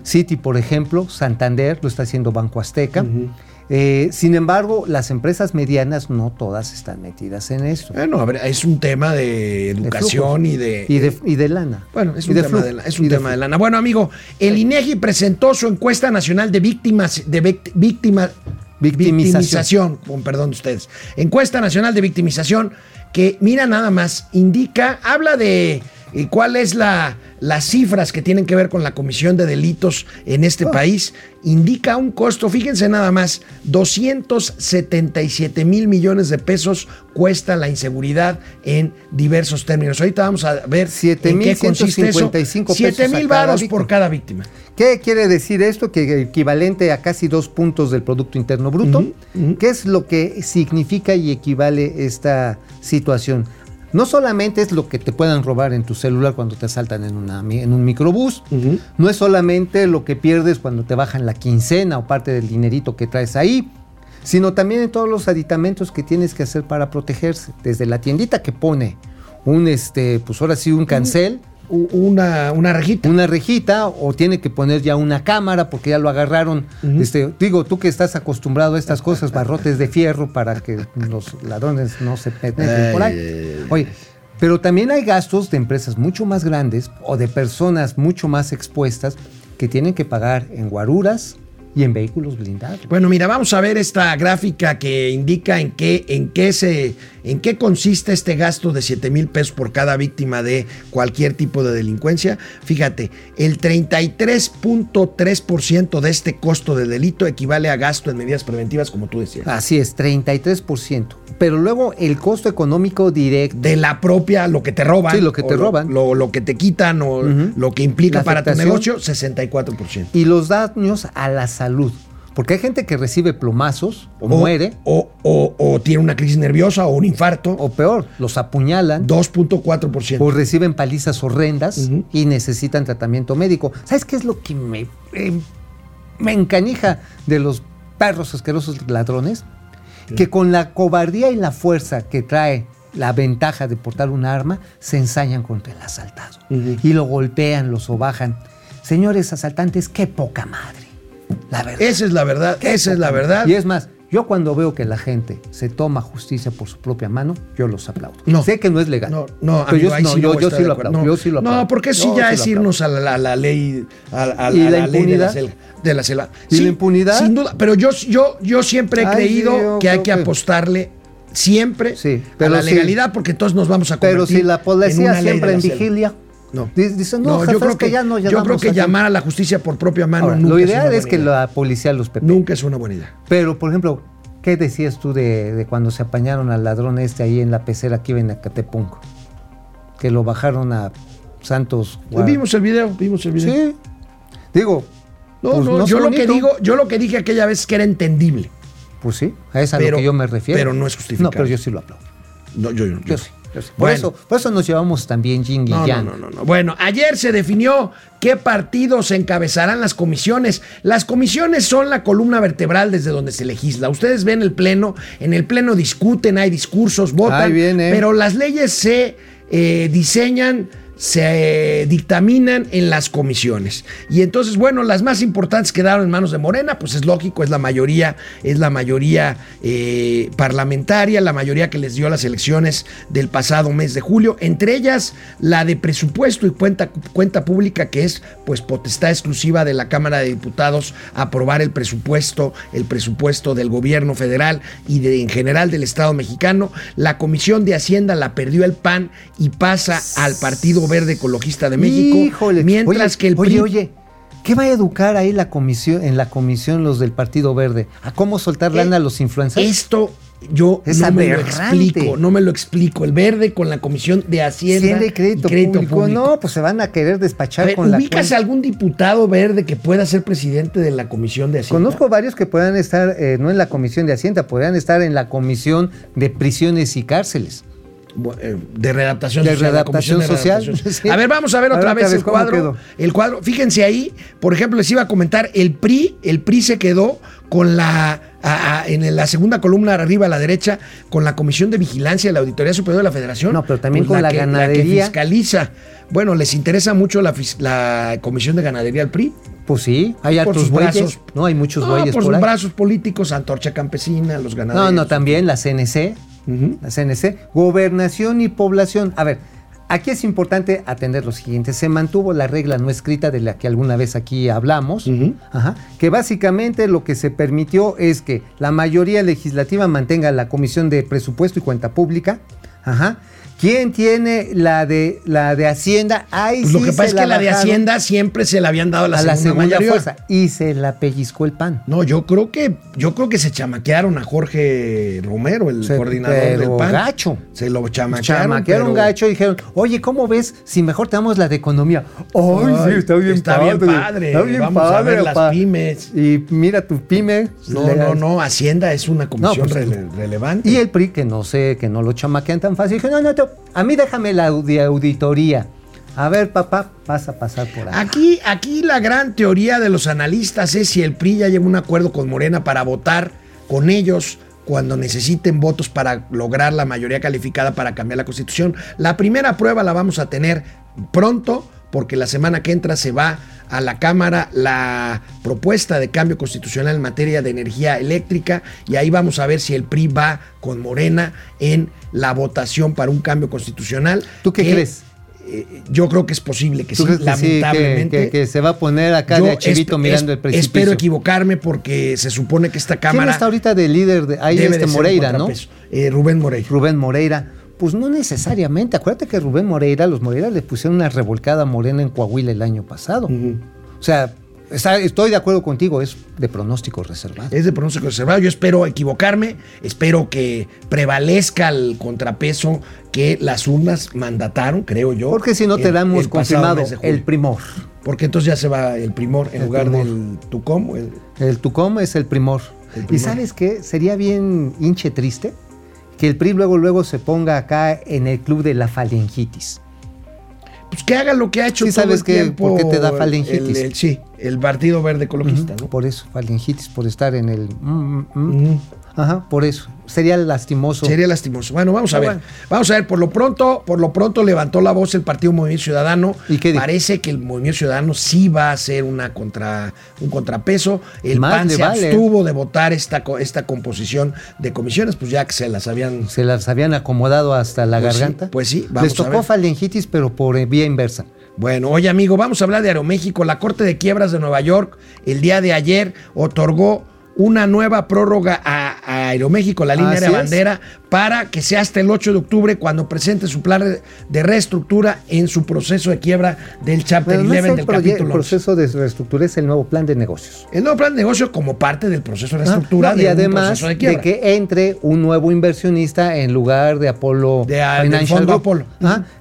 City, por ejemplo, Santander lo está haciendo Banco Azteca. Eh, sin embargo, las empresas medianas no todas están metidas en eso. Bueno, a ver, es un tema de educación y de... Y de, y de lana. Bueno, es Y un, tema, de, la- es un Y tema de flujo. lana. Bueno, amigo, el INEGI presentó su encuesta nacional de víctimas de vict- víctima, Victimización. victimización, con perdón de ustedes. Encuesta nacional de victimización que mira nada más indica, habla de eh, cuál es la las cifras que tienen que ver con la comisión de delitos en este Oh. país, indica un costo, fíjense nada más, 277 mil millones de pesos cuesta la inseguridad en diversos términos. Ahorita vamos a ver en qué consiste eso. 7,155 pesos 7 a mil varos por cada víctima. ¿Qué quiere decir esto? Que equivalente a casi dos puntos del Producto Interno Bruto. ¿Qué es lo que significa y equivale esta situación? No solamente es lo que te puedan robar en tu celular cuando te asaltan en, una mi- en un microbús, no es solamente lo que pierdes cuando te bajan la quincena o parte del dinerito que traes ahí, sino también en todos los aditamentos que tienes que hacer para protegerse. Desde la tiendita que pone un, este, pues ahora sí, un cancel, Una, una rejita. una rejita o tiene que poner ya una cámara porque ya lo agarraron. este, digo, tú que estás acostumbrado a estas cosas, barrotes de fierro para que los ladrones no se penetren por ahí. Oye, pero también hay gastos de empresas mucho más grandes o de personas mucho más expuestas que tienen que pagar en guaruras y en vehículos blindados. Bueno, mira, vamos a ver esta gráfica que indica en qué, en qué se, en qué consiste este gasto de 7 mil pesos por cada víctima de cualquier tipo de delincuencia. Fíjate, el 33.3% de este costo de delito equivale a gasto en medidas preventivas, como tú decías. Así es, 33%. Pero luego el costo económico directo. De la propia, lo que te roban. Sí, lo que te roban. Lo, lo que te quitan o lo que implica para tu negocio, 64%. Y los daños a la salud. Porque hay gente que recibe plomazos o, muere, O, o- o tiene una crisis nerviosa o un infarto. o peor, los apuñalan 2.4%. o reciben palizas horrendas Ujú. y necesitan tratamiento médico. ¿Sabes qué es lo que me, eh, me encanija de los perros asquerosos ladrones? Que con la cobardía y la fuerza que trae la ventaja de portar un arma, se ensañan contra el asaltado. Ujú. Y lo golpean, lo sobajan. Señores asaltantes, qué poca madre. La verdad. Esa es la verdad, Qué esa es la verdad. Y es más, yo cuando veo que la gente se toma justicia por su propia mano, yo los aplaudo. No. Sé que no es legal. No, no, pero amigo, yo, no, sí no yo, yo sí lo aplaudo. No, yo sí lo aplaudo. No, porque sí ya sí es irnos a la, a la ley, a, a- ¿Y a la ley de la, impunidad? selva, de la selva. ¿Y la impunidad? Sin duda, pero yo, yo, yo siempre he Ay, creído sí, yo que hay que apostarle siempre Sí, a pero la sí. legalidad porque entonces nos vamos a convertir Pero si la en policía ley siempre en la selva. vigilia, No. di- dicen, no, No, jefe, yo creo es que, ya no yo creo que así". llamar a la justicia por propia mano Ahora, nunca lo es ideal es que idea. la policía los pepe. nunca es una buena idea. Pero, por ejemplo, ¿qué decías tú de, de cuando se apañaron al ladrón este ahí en la pecera que iba en Acatepunk? Que lo bajaron a Santos. Guar- Vimos el video, vimos el video. Sí. Digo, No, pues, no, yo lo que digo, yo lo que dije aquella vez es que era entendible. Pues sí, a eso a lo que yo me refiero. pero no es justificable. No, pero yo sí lo aplaudo. No, yo, yo- Yo yo sí. Por, Bueno. eso, por eso nos llevamos también Jing y No, no, Yang. no, no, no. Bueno, ayer se definió qué partidos encabezarán las comisiones. Las comisiones son la columna vertebral desde donde se legisla. Ustedes ven el pleno, en el pleno discuten, hay discursos, votan, Ahí viene. pero las leyes se eh, diseñan se dictaminan en las comisiones. Y entonces, bueno, las más importantes quedaron en manos de Morena, pues es lógico, es la mayoría, es la mayoría eh, parlamentaria, la mayoría que les dio las elecciones del pasado mes de julio, entre ellas la de presupuesto y cuenta, cuenta pública, que es pues potestad exclusiva de la Cámara de Diputados aprobar el presupuesto, el presupuesto del gobierno federal y de, en general del Estado mexicano. La Comisión de Hacienda la perdió el PAN y pasa al Partido Verde Ecologista de México. Híjole. Mientras Oye, que el oye, PRI oye, ¿qué va a educar ahí la comisión, en la comisión los del Partido Verde? ¿A cómo soltar lana a los influencers? Esto yo Es no me lo explico, no me lo explico. El verde con la Comisión de Hacienda Hacienda y crédito, público. público. No, pues se van a querer A despachar ver, con la ¿Ubicas algún diputado verde que pueda ser presidente de la Comisión de Hacienda? Conozco varios que puedan estar, eh, no en la comisión de Hacienda, podrían estar en la comisión de prisiones y cárceles. Eh, de redactación De social. la Comisión de social, sí. A ver, vamos a ver A otra ver, vez el vez, ¿cómo cuadro. quedó? El cuadro, fíjense ahí, por ejemplo, les iba a comentar, el PRI, el PRI se quedó con la a- a- en la segunda columna arriba a la derecha con la Comisión de Vigilancia de la Auditoría Superior de la Federación. No, pero también pues con la que- que ganadería. fiscaliza. Bueno, les interesa mucho la, la Comisión de Ganadería al PRI. Pues sí, hay Por sus bueyes. brazos. No, hay muchos No, bueyes por por sus ahí. brazos políticos, Antorcha Campesina, los ganaderos. No, no, también la CNC. La CNC, gobernación y población. A ver, aquí es importante atender lo siguiente. Se mantuvo la regla no escrita de la que alguna vez aquí hablamos, ajá, que básicamente lo que se permitió es que la mayoría legislativa mantenga la Comisión de Presupuesto y Cuenta Pública. Ajá. ¿Quién tiene la de la de Hacienda? Ahí Pues sí lo que pasa es que la de Hacienda siempre se la habían dado a la a la segunda, mayoría. fuerza y se la pellizcó el pan. No, yo creo que yo creo que se chamaquearon a Jorge Romero, el Se- coordinador del PAN. gacho. Se lo chamaquearon. Chamaquearon pero- gacho y dijeron, oye, ¿cómo ves si mejor te damos la de economía? Ay, Ay, sí, está bien está padre. bien padre. Está bien Vamos a padre, ver las pymes. Y mira tu pyme. No, le- no, no, Hacienda es una comisión No, pues, rele- relevante. Y el PRI, que no sé, que no lo chamaquean tan fácil, dije, no, no, a mí déjame la audi- auditoría. A ver, papá, vas a pasar por ahí. Aquí, aquí la gran teoría de los analistas es si el PRI ya llegó a un acuerdo con Morena para votar con ellos cuando necesiten votos para lograr la mayoría calificada para cambiar la constitución. La primera prueba la vamos a tener pronto porque la semana que entra se va a la Cámara la propuesta de cambio constitucional en materia de energía eléctrica y ahí vamos a ver si el PRI va con Morena en la votación para un cambio constitucional. ¿Tú qué que crees? eh, yo creo que es posible que ¿Tú sí, que sí, que- lamentablemente. que, se va a poner acá de achivito mirando el precipicio? Espero equivocarme porque se supone que esta ¿Quién cámara está ahorita de líder? De, ahí debe este de Moreira, ¿no? Eh, Rubén Moreira. Rubén Moreira. Pues no necesariamente. Acuérdate que Rubén Moreira, los Moreira le pusieron una revolcada morena en Coahuila el año pasado. O sea, está- estoy de acuerdo contigo, es de pronóstico reservado. Es de pronóstico reservado. Yo espero equivocarme. Espero que prevalezca el contrapeso que las urnas mandataron, creo yo. Porque si no te damos el confirmado el primor. Porque entonces ya se va el primor en El lugar primor. del Tucom. el- El Tucom es el primor. El ¿Y primor. sabes qué? Sería bien hinche triste que el PRI luego, luego se ponga acá en el club de la falengitis. Pues que haga lo que ha hecho Sí, todo sabes el que- tiempo. por qué te da el- el- sí, el Partido Verde Ecologista, ¿no? Por eso, falengitis, por estar en el... mm, mm, mm. Ajá, por eso. Sería lastimoso. Sería lastimoso. Bueno, vamos a ver. bueno. Vamos a ver, por lo pronto, por lo pronto levantó la voz el Partido Movimiento Ciudadano. ¿Y qué? Parece que el Movimiento Ciudadano sí va a ser una contra, un contrapeso. El Más PAN se vale. abstuvo de votar esta, esta composición de comisiones, pues ya que se las habían. Se las habían acomodado hasta la Pues sí, garganta. pues sí, vamos Les a tocó ver. falengitis, pero por eh, vía inversa. Bueno, oye amigo, vamos a hablar de Aeroméxico. La Corte de Quiebras de Nueva York el día de ayer otorgó una nueva prórroga a, a Aeroméxico, la línea es. bandera, para que sea hasta el 8 de octubre cuando presente su plan de- reestructura en su proceso de quiebra del Chapter Pero no es 11 el, del el capítulo 11. proceso de reestructura, es el nuevo plan de negocios. El nuevo plan de negocio como parte del proceso de Ah, reestructura no, y además de que entre un nuevo inversionista en lugar de Apolo De, ah, Financial fondo. Apolo.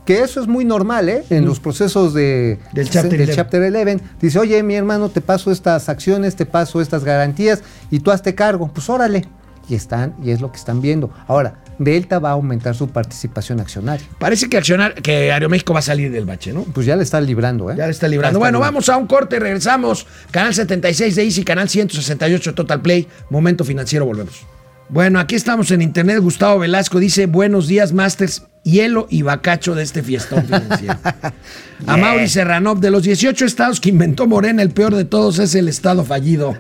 Que eso es muy normal, ¿eh? En los procesos de, Del Chapter del 11. Chapter 11. Dice, oye, mi hermano, te paso estas acciones, te paso estas garantías y tú hazte cargo. Pues órale. Y están, y es lo que están viendo. Ahora, Delta va a aumentar su participación accionaria. Parece que accionar, que Aeroméxico va a salir del bache, ¿no? Pues ya le están librando, ¿eh? Ya le está librando. Ya bueno, librando. vamos a un corte, regresamos. Canal 76 de Easy, canal 168 Total Play. Momento financiero, volvemos. Bueno, aquí estamos en internet. Gustavo Velasco dice: Buenos días, Masters, hielo y bacacho de este fiestón financiero. A Mauri Serranov, de los 18 estados que inventó Morena, el peor de todos es el estado fallido.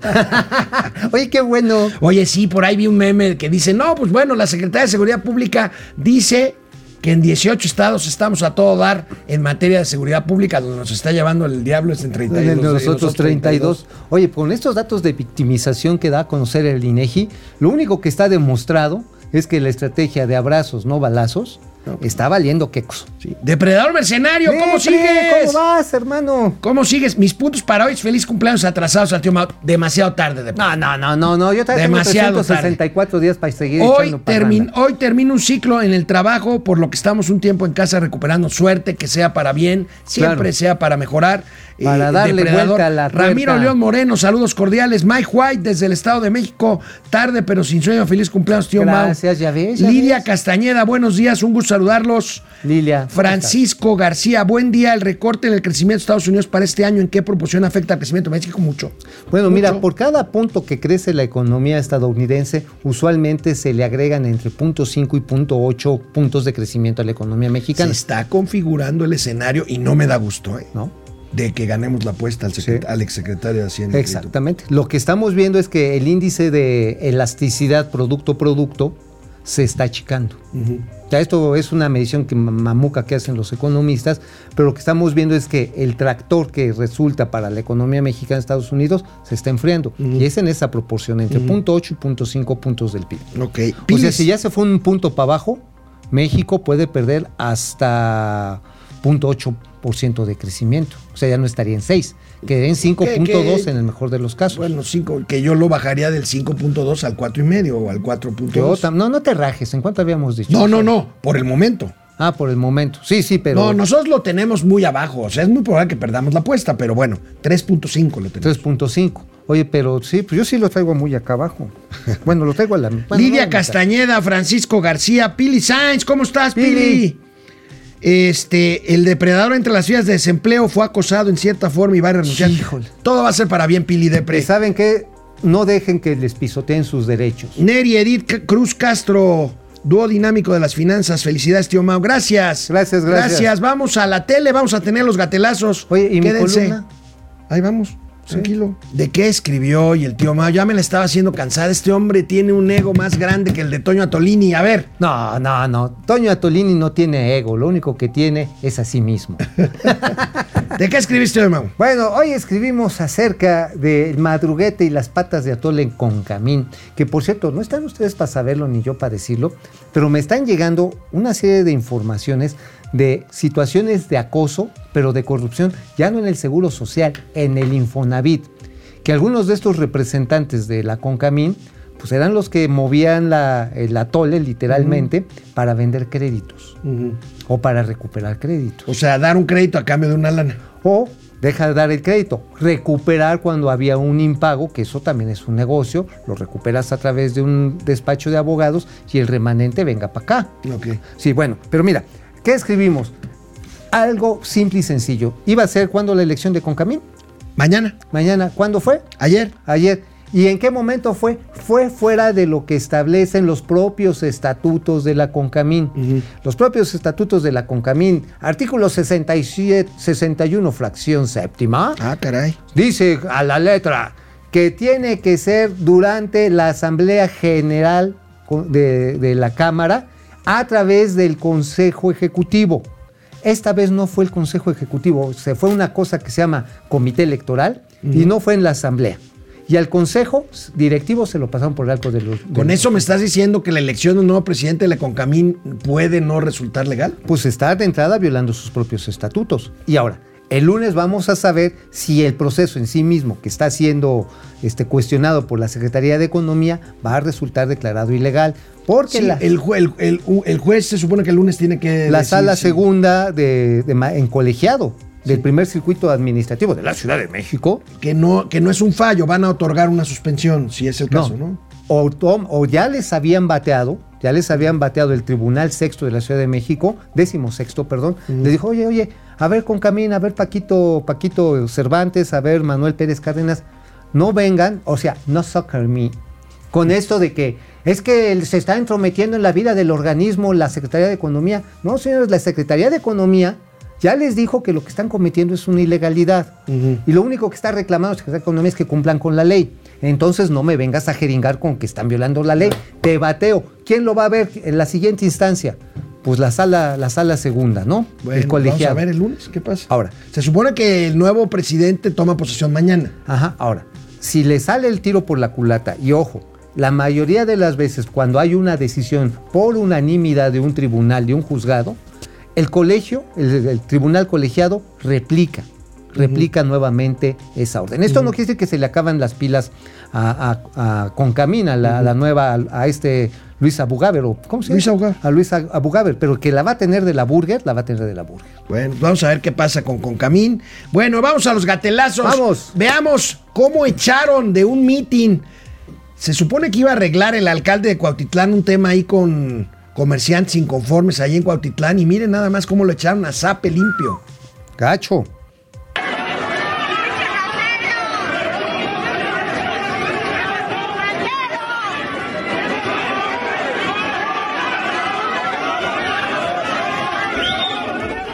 Oye, qué bueno. Oye, sí, por ahí vi un meme que dice, no, pues bueno, la Secretaría de Seguridad Pública dice que en 18 estados estamos a todo dar en materia de seguridad pública, donde nos está llevando el diablo es en 32. de los otros 32. Oye, con estos datos de victimización que da a conocer el INEGI, lo único que está demostrado es que la estrategia de abrazos, no balazos, está valiendo quecos. Sí. Depredador mercenario, ¿cómo sigues? ¿Cómo vas, hermano? ¿Cómo sigues? Mis puntos para hoy feliz cumpleaños atrasados al tío Mau. Demasiado tarde. De No, no, no, no, no. Yo tengo Demasiado 364 días para seguir Hoy, echando termin- parranda. hoy termino un ciclo en el trabajo, por lo que estamos un tiempo en casa recuperando suerte, que sea para bien, siempre Claro. sea para mejorar. Eh, Para darle vuelta a la Ramiro tuerca. León Moreno, saludos cordiales. Mike White desde el Estado de México, tarde pero sin sueño. Feliz cumpleaños, tío Mau. Gracias, ya ves, ya Lidia ves. Castañeda, buenos días, un gusto saludarlos. Lilia. ¿cómo Francisco García, buen día. El recorte en el crecimiento de Estados Unidos para este año, ¿en qué proporción afecta al crecimiento de México? Mucho. Bueno, mira, por cada punto que crece la economía estadounidense, usualmente se le agregan entre 0.5 y 0.8 puntos de crecimiento a la economía Se mexicana. está configurando el escenario y no me da gusto, ¿eh? ¿No? De que ganemos la apuesta al, Sí. al exsecretario de Hacienda. Exactamente. Lo que estamos viendo es que el índice de elasticidad producto-producto se está achicando. Ya esto es una medición que ma- mamuca que hacen los economistas, pero lo que estamos viendo es que el tractor que resulta para la economía mexicana en Estados Unidos se está enfriando. Y es en esa proporción, entre 0.8 y 0.5 puntos del PIB. Ok. O sea, si ya se fue un punto para abajo, México puede perder hasta 0.8% de crecimiento. O sea, ya no estaría en 6. Quedaría en 5.2 qué? en el mejor de los casos. Bueno, cinco, que yo lo bajaría del 5.2 al 4.5 o al Yo 4.2. tam- no, no te rajes. ¿En cuánto habíamos dicho? No, no, no, por el momento. Ah, por el momento. Sí, sí, pero No, nosotros lo tenemos muy abajo. O sea, es muy probable que perdamos la apuesta, pero bueno, 3.5 lo tenemos. 3.5. Oye, pero sí, pues yo sí lo traigo muy acá abajo. Bueno, lo traigo a la bueno, Lidia no, Castañeda, Francisco García, Pili Sainz, ¿cómo estás, Pili? Pili. Este, el depredador entre las vías de desempleo fue acosado en cierta forma y va a renunciar. Híjole. Todo va a ser para bien, Pili Depre. ¿Y ¿Saben qué? No dejen que les pisoteen sus derechos. Neri Edith Cruz Castro, dúo dinámico de las finanzas. Felicidades, tío Mau. Gracias. Gracias, gracias. Vamos a la tele, vamos a tener los gatelazos. Oye, ¿y mi Quédense. columna? Ahí vamos. Tranquilo. ¿De qué escribió? Y el tío Mao ya me la estaba haciendo cansada. Este hombre tiene un ego más grande que el de Toño Atolini. A ver, No, no, no. Toño Atolini no tiene ego, lo único que tiene es a sí mismo. ¿de qué escribiste hoy, Mau? Bueno, hoy escribimos acerca del madruguete y las patas de atole en Concamín, que por cierto, no están ustedes para saberlo ni yo para decirlo, pero me están llegando una serie de informaciones de situaciones de acoso, pero de corrupción, ya no en el Seguro Social, en el Infonavit, que algunos de estos representantes de la Concamín, pues eran los que movían la- el atole literalmente para vender créditos o para recuperar créditos O sea, dar un crédito a cambio de una lana. o deja de dar el crédito, recuperar cuando había un impago, que eso también es un negocio, lo recuperas a través de un despacho de abogados y el remanente venga para acá. Ok. Sí, bueno, pero mira, ¿qué escribimos? Algo simple y sencillo. ¿Iba a ser cuando la elección de Concamín? Mañana, Mañana. ¿Cuándo fue? ayer. Ayer. ¿Y en qué momento fue? Fue fuera de lo que establecen los propios estatutos de la CONCAMIN. Los propios estatutos de la CONCAMIN, artículo 67, 61, fracción séptima, Ah, caray. dice a la letra que tiene que ser durante la Asamblea General de, de la Cámara a través del Consejo Ejecutivo. Esta vez no fue el Consejo Ejecutivo, se fue una cosa que se llama Comité Electoral y no fue en la Asamblea. Y al Consejo Directivo se lo pasaron por el arco de los... de ¿Con eso me estás diciendo que la elección de un nuevo presidente de la Concamín puede no resultar legal? pues está de entrada violando sus propios estatutos. Y ahora, el lunes vamos a saber si el proceso en sí mismo, que está siendo este, cuestionado por la Secretaría de Economía, va a resultar declarado ilegal. Porque Sí, la, el, jue- el- el- el juez se supone que el lunes tiene que. la decir sala segunda de, en colegiado del primer circuito administrativo de la Ciudad de México, Que no, que no es un fallo, van a otorgar una suspensión, si es el caso, ¿no? O ya les habían bateado, ya les habían bateado el Tribunal Sexto de la Ciudad de México, décimo sexto, perdón, les dijo, oye, oye, a ver con Camín, a ver Paquito, Paquito Cervantes, a ver Manuel Pérez Cárdenas, no vengan, o sea, no soccer me, con esto de que es que se está entrometiendo en la vida del organismo, la Secretaría de Economía. No, señores, la Secretaría de Economía ya les dijo que lo que están cometiendo es una ilegalidad. Y lo único que está reclamando la Secretaría de Economía es que cumplan con la ley. Entonces no me vengas a jeringar con que están violando la ley. Te bateo. ¿Quién lo va a ver en la siguiente instancia? Pues la sala, la sala segunda, ¿no? Bueno, el colegiado. Vamos a ver el lunes, ¿qué pasa? Ahora. Se supone que el nuevo presidente toma posesión mañana. Ajá, ahora, si le sale el tiro por la culata, y ojo, la mayoría de las veces cuando hay una decisión por unanimidad de un tribunal, de un juzgado, el colegio, el, el tribunal colegiado replica, replica nuevamente esa orden. Esto no quiere decir que se le acaban las pilas a, a, a Concamina, la, la nueva, a este Luis Abugaber, o ¿cómo se llama? Luis Abugaber. A Luis Abugaber, pero que la va a tener de la Burger, la va a tener de la Burger. Bueno, vamos a ver qué pasa con Concamín. Bueno, vamos a los gatelazos. Vamos. Veamos cómo echaron de un meeting. Se supone que iba a arreglar el alcalde de Cuautitlán un tema ahí con comerciantes inconformes ahí en Cuautitlán. Y miren nada más cómo lo echaron a zape limpio. Gacho.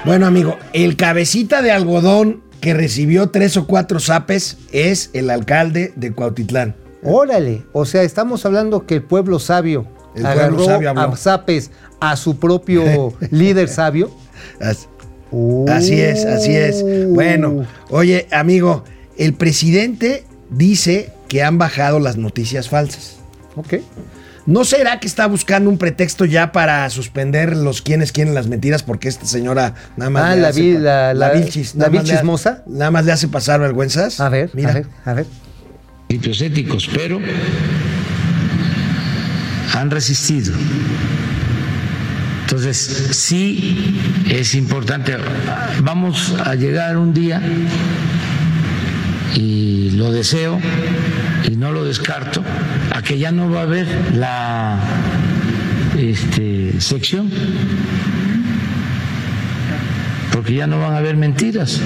Bueno, amigo, el cabecita de algodón que recibió tres o cuatro zapes es el alcalde de Cuautitlán. Órale, o sea, estamos hablando que el pueblo sabio El agarró pueblo sabio a zapes a su propio líder sabio. As- Así es, así es. Bueno, oye, amigo, el presidente dice que han bajado las noticias falsas. Ok. ¿No será que está buscando un pretexto ya para suspender los quienes quieren las mentiras? Porque esta señora nada más. Ah, le la hace pa- la- la- vilchis, la nada más le ha- vilchismosa. Nada más le hace pasar vergüenzas. A ver, mira. a ver, a ver. principios éticos, pero han resistido. Entonces, sí es importante. Vamos a llegar un día, y lo deseo, y no lo descarto, que ya no va a haber la este, sección, porque ya no van a haber mentiras.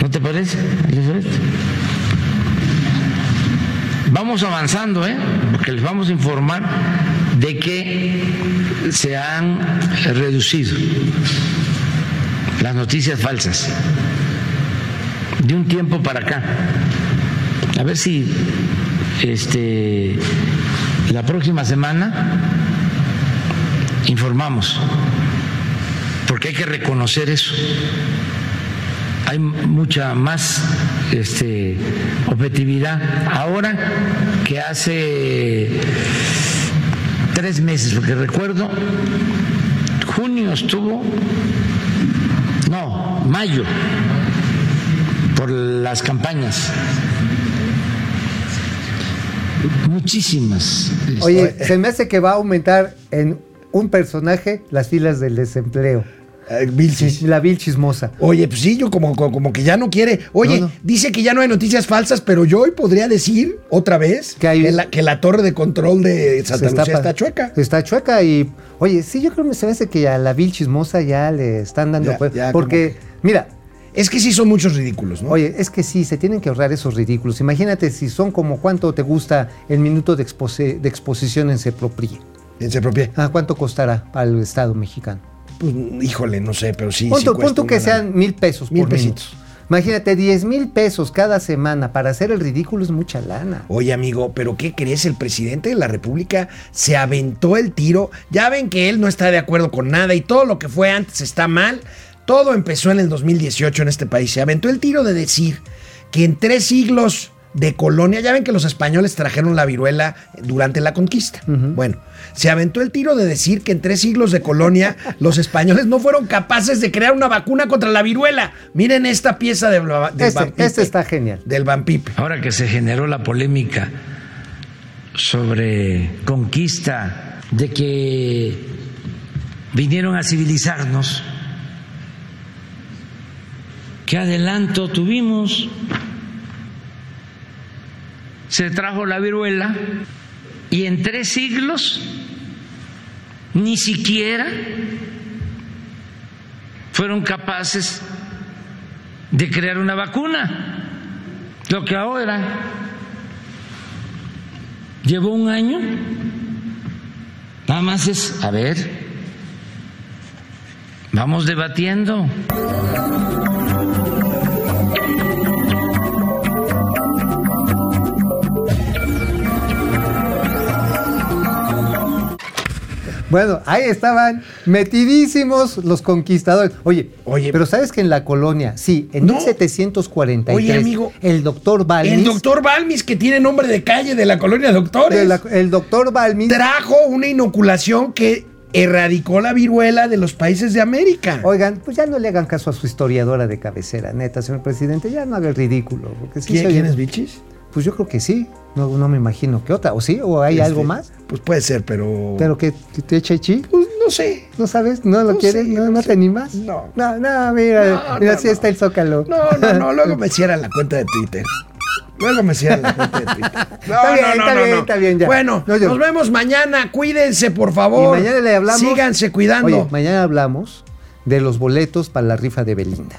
¿No te parece? Vamos avanzando, ¿eh? Porque les vamos a informar de que se han reducido las noticias falsas. de un tiempo para acá. A ver si este la próxima semana informamos, porque hay que reconocer eso. Hay mucha más este, objetividad ahora que hace tres meses, porque recuerdo, junio estuvo, no, mayo, por las campañas. Muchísimas. Oye, se me hace que va a aumentar en un personaje las filas del desempleo. Eh, Vilchis. La vil chismosa. Oye, pues sí, yo como, como, como que ya no quiere. Oye, No, no. dice que ya no hay noticias falsas, pero yo hoy podría decir otra vez Que hay- la, que la torre de control de Santa Se Lucía está chueca. Está chueca y, oye, sí, yo creo que se me hace que a la vil chismosa ya le están dando... Ya, pues, ya, porque, mira, Es que sí son muchos ridículos, ¿no? Oye, es que sí, se tienen que ahorrar esos ridículos. Imagínate si son como cuánto te gusta el minuto de, expose- de exposición en Cepropri. En Sepropié. Ah, ¿Cuánto costará para el Estado mexicano? Pues, híjole, no sé, pero sí. Pon sí que sean mil pesos Mil por minuto. pesitos. Imagínate, 10 mil pesos cada semana para hacer el ridículo es mucha lana. Oye, amigo, ¿pero qué crees? El presidente de la República se aventó el tiro. Ya ven que él no está de acuerdo con nada y todo lo que fue antes está mal. Todo empezó en el 2018 en este país. Se aventó el tiro de decir que en tres siglos de colonia, ya ven que los españoles trajeron la viruela durante la conquista. Bueno, se aventó el tiro de decir que en tres siglos de colonia los españoles no fueron capaces de crear una vacuna contra la viruela. Miren esta pieza de, Bla- del Este, este está genial. Del Van Pipe. Ahora que se generó la polémica sobre conquista, de que vinieron a civilizarnos, ¿qué adelanto tuvimos? Se trajo la viruela y en tres siglos ni siquiera fueron capaces de crear una vacuna. Lo que ahora llevó un año, nada más es, a ver, vamos debatiendo. Bueno, ahí estaban metidísimos los conquistadores. Oye, Oye. pero ¿sabes que en la colonia, sí, en No. 1743, Oye, amigo. el doctor Balmis, El doctor Balmis, que tiene nombre de calle de la colonia de doctores, de la- el doctor Balmis, trajo una inoculación que erradicó la viruela de los países de América. oigan, pues ya no le hagan caso a su historiadora de cabecera, neta, señor presidente, ya no haga el ridículo. Porque sí ¿Quién, se oye- quién es Bichis? Pues yo creo que sí, no, no me imagino que otra, ¿o sí? ¿O hay Este, algo más? Pues puede ser, pero. ¿Pero que que te echa chi? Pues no sé. ¿No sabes? ¿No lo No quieres? sé, ¿No, no no sé. te animas? No. No, no, mira, mira, así está el zócalo. No, no, no. Luego me cierran la cuenta de Twitter. Luego me cierran la cuenta de Twitter. No, Está bien, está bien, está bien, ya. Bueno, yo- nos vemos mañana. Cuídense, por favor. Y mañana le hablamos. Síganse cuidando. Oye, mañana hablamos de los boletos para la rifa de Belinda.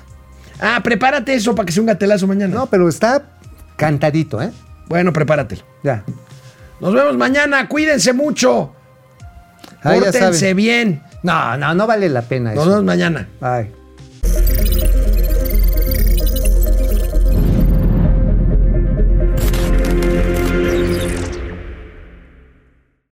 Ah, prepárate eso para que sea un gatelazo mañana. No, pero está cantadito, ¿eh? Bueno, prepáratelo. Ya. Nos vemos mañana. Cuídense mucho. Ah, ya Pórtense bien. No, no, no vale la pena Nos eso. vemos mañana. Ay.